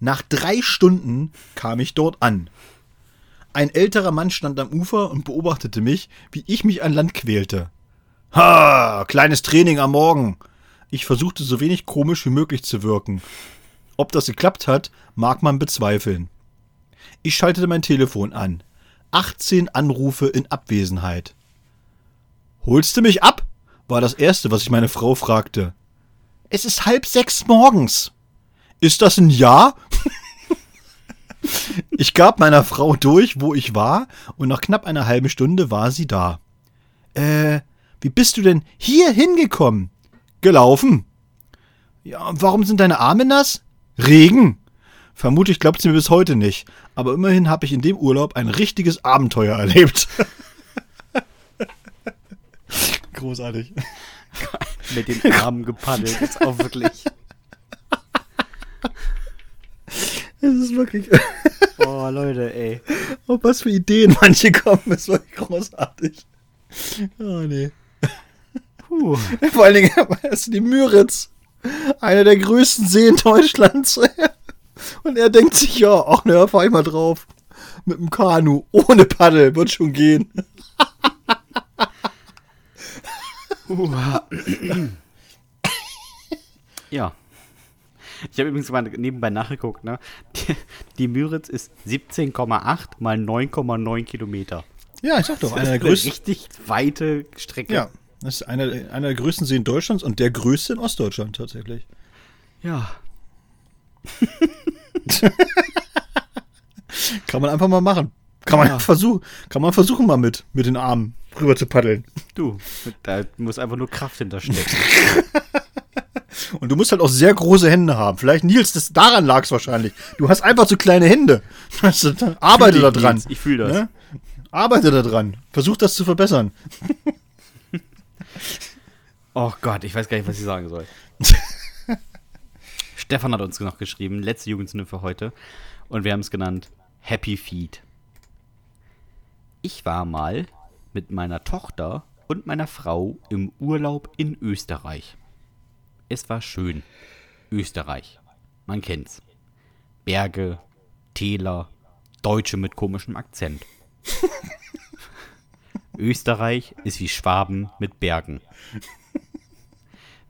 Nach drei Stunden kam ich dort an. Ein älterer Mann stand am Ufer und beobachtete mich, wie ich mich an Land quälte. Ha, kleines Training am Morgen. Ich versuchte so wenig komisch wie möglich zu wirken. Ob das geklappt hat, mag man bezweifeln. Ich schaltete mein Telefon an. 18 Anrufe in Abwesenheit. Holst du mich ab? war das erste, was ich meine Frau fragte. Es ist halb sechs morgens. Ist das ein Ja? ich gab meiner Frau durch, wo ich war, und nach knapp einer halben Stunde war sie da. Äh, wie bist du denn hier hingekommen? Gelaufen. Ja, warum sind deine Arme nass? Regen. Vermutlich glaubt sie mir bis heute nicht. Aber immerhin habe ich in dem Urlaub ein richtiges Abenteuer erlebt. Großartig. Mit den Armen gepaddelt, ist auch wirklich. Es ist wirklich. Oh, Oh, Leute, ey. Auf was für Ideen manche kommen, ist wirklich großartig. Oh, nee. Puh. Vor allen Dingen, du, die Müritz. Einer der größten Seen Deutschlands. Und er denkt sich, ja, ach ne, fahr ich mal drauf. Mit dem Kanu, ohne Paddel, wird schon gehen. Ja. Ich habe übrigens mal nebenbei nachgeguckt, ne? Die, die Müritz ist 17,8 mal 9,9 Kilometer. Ja, ich sag doch, einer der Das ist eine größten. richtig weite Strecke. Ja, das ist einer, einer der größten Seen Deutschlands und der größte in Ostdeutschland tatsächlich. Ja. Kann man einfach mal machen. Kann man Ja. versuchen, kann man versuchen mal mit, mit den Armen rüber zu paddeln. Du, da muss einfach nur Kraft hinterstecken. Und du musst halt auch sehr große Hände haben. Vielleicht, Nils, das, daran lag es wahrscheinlich. Du hast einfach zu kleine Hände. Du, Arbeite da dran. Ich fühle das. Ne? Arbeite da dran. Versuch das zu verbessern. Oh Gott, ich weiß gar nicht, was ich sagen soll. Stefan hat uns noch geschrieben, letzte Jugendsünde für heute. Und wir haben es genannt Happy Feet. Ich war mal mit meiner Tochter und meiner Frau im Urlaub in Österreich. Es war schön. Österreich. Man kennt's. Berge, Täler, Deutsche mit komischem Akzent. Österreich ist wie Schwaben mit Bergen.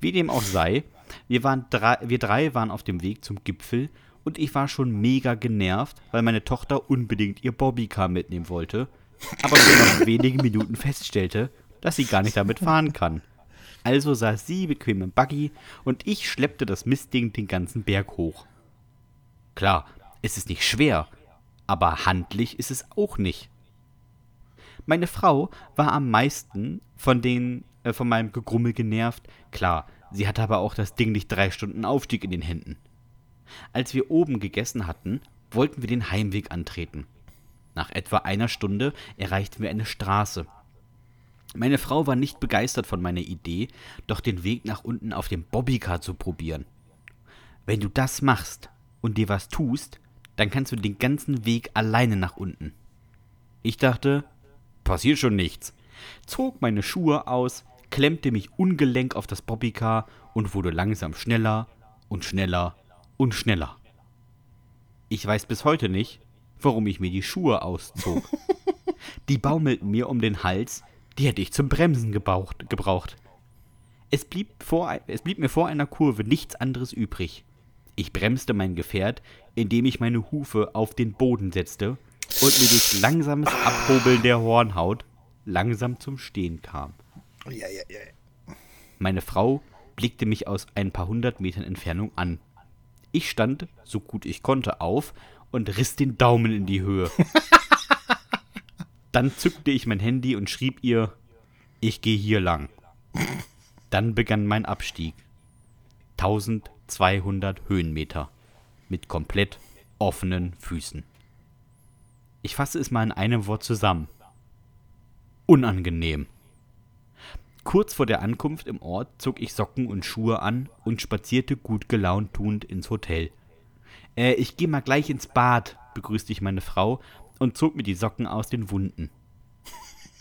Wie dem auch sei, wir, waren drei, wir drei waren auf dem Weg zum Gipfel und ich war schon mega genervt, weil meine Tochter unbedingt ihr Bobbycar mitnehmen wollte, aber schon nach wenigen Minuten feststellte, dass sie gar nicht damit fahren kann. Also saß sie bequem im Buggy und ich schleppte das Mistding den ganzen Berg hoch. Klar, es ist nicht schwer, aber handlich ist es auch nicht. Meine Frau war am meisten von den äh, von meinem Gegrummel genervt. Klar, sie hatte aber auch das Ding nicht drei Stunden Aufstieg in den Händen. Als wir oben gegessen hatten, wollten wir den Heimweg antreten. Nach etwa einer Stunde erreichten wir eine Straße. Meine Frau war nicht begeistert von meiner Idee, doch den Weg nach unten auf dem Bobbycar zu probieren. Wenn du das machst und dir was tust, dann kannst du den ganzen Weg alleine nach unten. Ich dachte, passiert schon nichts. Zog meine Schuhe aus, klemmte mich ungelenk auf das Bobbycar und wurde langsam schneller und schneller und schneller. Ich weiß bis heute nicht, warum ich mir die Schuhe auszog. Die baumelten mir um den Hals, die hätte ich zum Bremsen gebaucht, gebraucht. Es blieb, vor, es blieb mir vor einer Kurve nichts anderes übrig. Ich bremste mein Gefährt, indem ich meine Hufe auf den Boden setzte und mir durch langsames Abhobeln der Hornhaut langsam zum Stehen kam. Ja, ja, ja. Meine Frau blickte mich aus ein paar hundert Metern Entfernung an. Ich stand, so gut ich konnte, auf und riss den Daumen in die Höhe. Dann zückte ich mein Handy und schrieb ihr, ich gehe hier lang. Dann begann mein Abstieg. 1200 Höhenmeter. Mit komplett offenen Füßen. Ich fasse es mal in einem Wort zusammen. Unangenehm. Kurz vor der Ankunft im Ort zog ich Socken und Schuhe an und spazierte gut gelaunt tuend ins Hotel. Äh, ich geh mal gleich ins Bad, begrüßte ich meine Frau und zog mir die Socken aus den Wunden.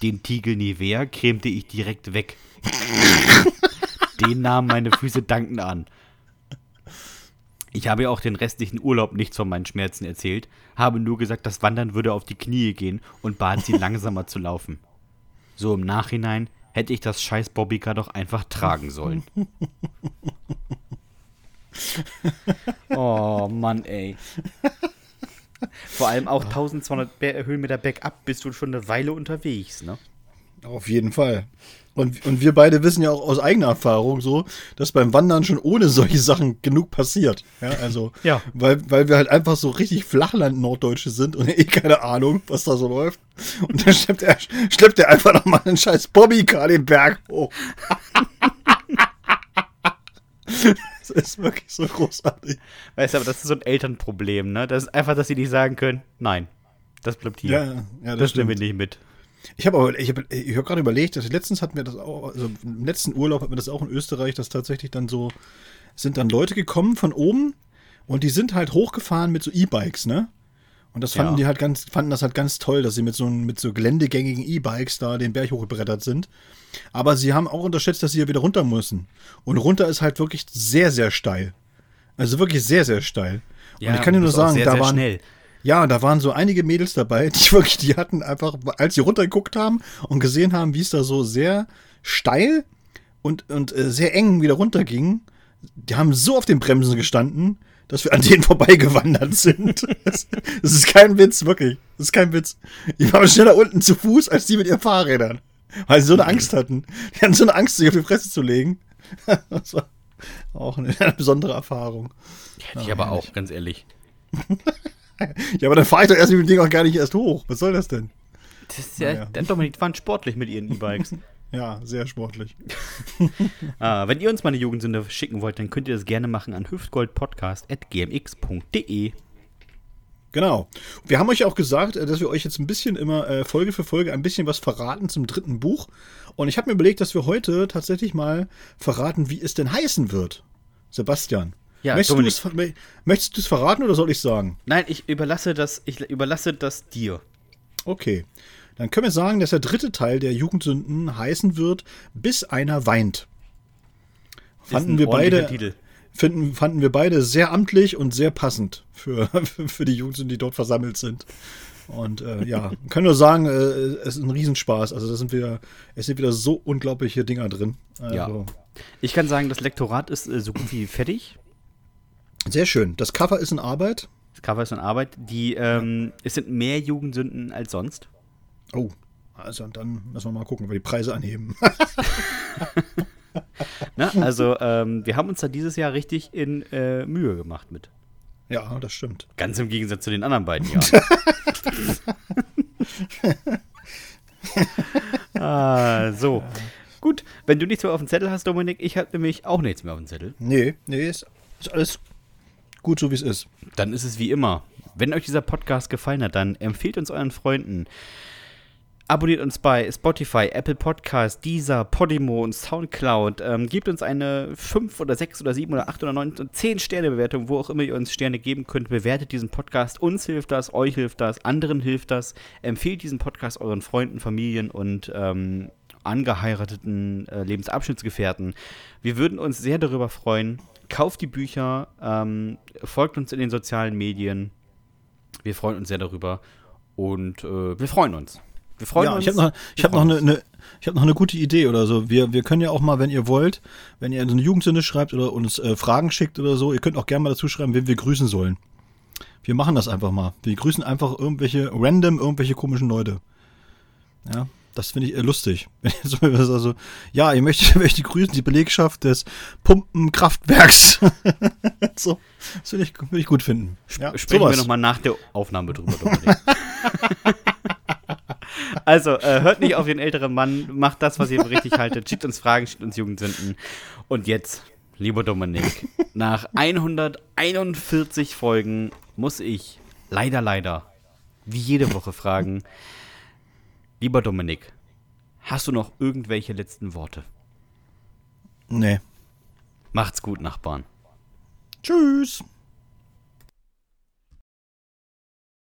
Den Tiegel Nivea cremte ich direkt weg. Den nahmen meine Füße dankend an. Ich habe ja auch den restlichen Urlaub nichts von meinen Schmerzen erzählt, habe nur gesagt, das Wandern würde auf die Knie gehen und bat sie langsamer zu laufen. So im Nachhinein hätte ich das scheiß Bobbycar doch einfach tragen sollen. oh Mann, ey. Vor allem auch 1200 Be- Höhenmeter bergab bist du schon eine Weile unterwegs, ne? Auf jeden Fall. Und, und wir beide wissen ja auch aus eigener Erfahrung so, dass beim Wandern schon ohne solche Sachen genug passiert. Ja, also, Ja. Weil, weil wir halt einfach so richtig Flachland-Norddeutsche sind und eh keine Ahnung, was da so läuft. Und dann schleppt er, schleppt er einfach noch mal einen scheiß Bobbycar den Berg hoch. das ist wirklich so großartig. Weißt du, aber das ist so ein Elternproblem, ne? Das ist einfach, dass sie nicht sagen können, nein, das bleibt hier. Ja, ja, das nehmen wir stimmt. nicht mit. Ich habe aber, ich habe ich hab gerade überlegt, dass letztens hatten wir das auch, also im letzten Urlaub hatten wir das auch in Österreich, dass tatsächlich dann so, sind dann Leute gekommen von oben und die sind halt hochgefahren mit so E-Bikes, ne? Und das fanden Ja. die halt ganz, fanden das halt ganz toll, dass sie mit so, mit so geländegängigen E-Bikes da den Berg hochgebrettert sind. Aber sie haben auch unterschätzt, dass sie ja wieder runter müssen. Und runter ist halt wirklich sehr, sehr steil. Also wirklich sehr, sehr steil. und ich kann dir nur sagen, sehr, da sehr waren, schnell. Ja, da waren so einige Mädels dabei, die wirklich, die hatten einfach, als sie runtergeguckt haben und gesehen haben, wie es da so sehr steil und, und äh, sehr eng wieder runterging, die haben so auf den Bremsen gestanden, dass wir an denen vorbeigewandert sind. Das, das ist kein Witz, wirklich. Das ist kein Witz. Die waren schneller unten zu Fuß als die mit ihren Fahrrädern. Weil sie so eine Angst hatten. Die hatten so eine Angst, sich auf die Fresse zu legen. Das war auch eine, eine besondere Erfahrung. Hätte ich aber auch, ganz ehrlich. Ja, aber dann fahre ich doch erst mit dem Ding auch gar nicht erst hoch. Was soll das denn? Das ist ja, Naja. dann Dominik, die waren sportlich mit ihren E-Bikes. Ja, sehr sportlich. ah, wenn ihr uns mal eine Jugendsünde schicken wollt, dann könnt ihr das gerne machen an hüftgoldpodcast.gmx.de. Genau. Wir haben euch auch gesagt, äh, dass wir euch jetzt ein bisschen immer äh, Folge für Folge ein bisschen was verraten zum dritten Buch. Und ich habe mir überlegt, dass wir heute tatsächlich mal verraten, wie es denn heißen wird. Sebastian. Ja, möchtest, du es, verraten oder soll ich sagen? Nein, ich überlasse das, ich überlasse das dir. Okay. Dann können wir sagen, dass der dritte Teil der Jugendsünden heißen wird, bis einer weint. Fanden wir beide, Titel. finden, fanden wir beide sehr amtlich und sehr passend für, für die Jugendsünden, die dort versammelt sind. Und äh, ja, kann nur sagen, äh, es ist ein Riesenspaß. Also da sind wieder, es sind wieder so unglaubliche Dinger drin. Also, Ja. Ich kann sagen, das Lektorat ist äh, so gut wie fertig. Sehr schön. Das Cover ist in Arbeit. Das Cover ist in Arbeit. Die, ähm, es sind mehr Jugendsünden als sonst. Oh, also dann müssen wir mal gucken, ob wir die Preise anheben. Ne? Also, ähm, wir haben uns da dieses Jahr richtig in äh, Mühe gemacht mit. ja, das stimmt. Ganz im Gegensatz zu den anderen beiden Jahren. ah, so. Gut, wenn du nichts mehr auf dem Zettel hast, Dominik, ich habe nämlich auch nichts mehr auf dem Zettel. Nee, nee, ist, ist alles gut so, wie es ist. Dann ist es wie immer. Wenn euch dieser Podcast gefallen hat, dann empfehlt uns euren Freunden. Abonniert uns bei Spotify, Apple Podcast, Deezer, Podimo und Soundcloud. Ähm, gebt uns eine 5 oder 6 oder 7 oder 8 oder 9 und 10 Sterne Bewertung, wo auch immer ihr uns Sterne geben könnt. Bewertet diesen Podcast. Uns hilft das, euch hilft das, anderen hilft das. Empfehlt diesen Podcast euren Freunden, Familien und ähm, angeheirateten äh, Lebensabschnittsgefährten. Wir würden uns sehr darüber freuen. Kauft die Bücher, ähm, folgt uns in den sozialen Medien. Wir freuen uns sehr darüber und äh, wir freuen uns. Wir freuen ja, uns. ich habe noch, ich hab noch, eine, eine, ich hab noch eine gute Idee oder so. Wir, wir können ja auch mal, wenn ihr wollt, wenn ihr so eine Jugendsünde schreibt oder uns äh, Fragen schickt oder so, ihr könnt auch gerne mal dazu schreiben, wen wir grüßen sollen. Wir machen das einfach mal. Wir grüßen einfach irgendwelche random, irgendwelche komischen Leute. Ja, das finde ich lustig. So, also, ja, ich möchte, möchte grüßen die Belegschaft des Pumpenkraftwerks. so, das würde ich, würde ich gut finden. Ja, Sprechen sowas. wir nochmal nach der Aufnahme drüber, Dominik. also, äh, hört nicht auf den älteren Mann, macht das, was ihr für richtig haltet, schickt uns Fragen, schickt uns Jugendsünden. Und jetzt, lieber Dominik, nach 141 Folgen muss ich leider, leider, wie jede Woche fragen, lieber Dominik, hast du noch irgendwelche letzten Worte? Nee. Macht's gut, Nachbarn. Tschüss.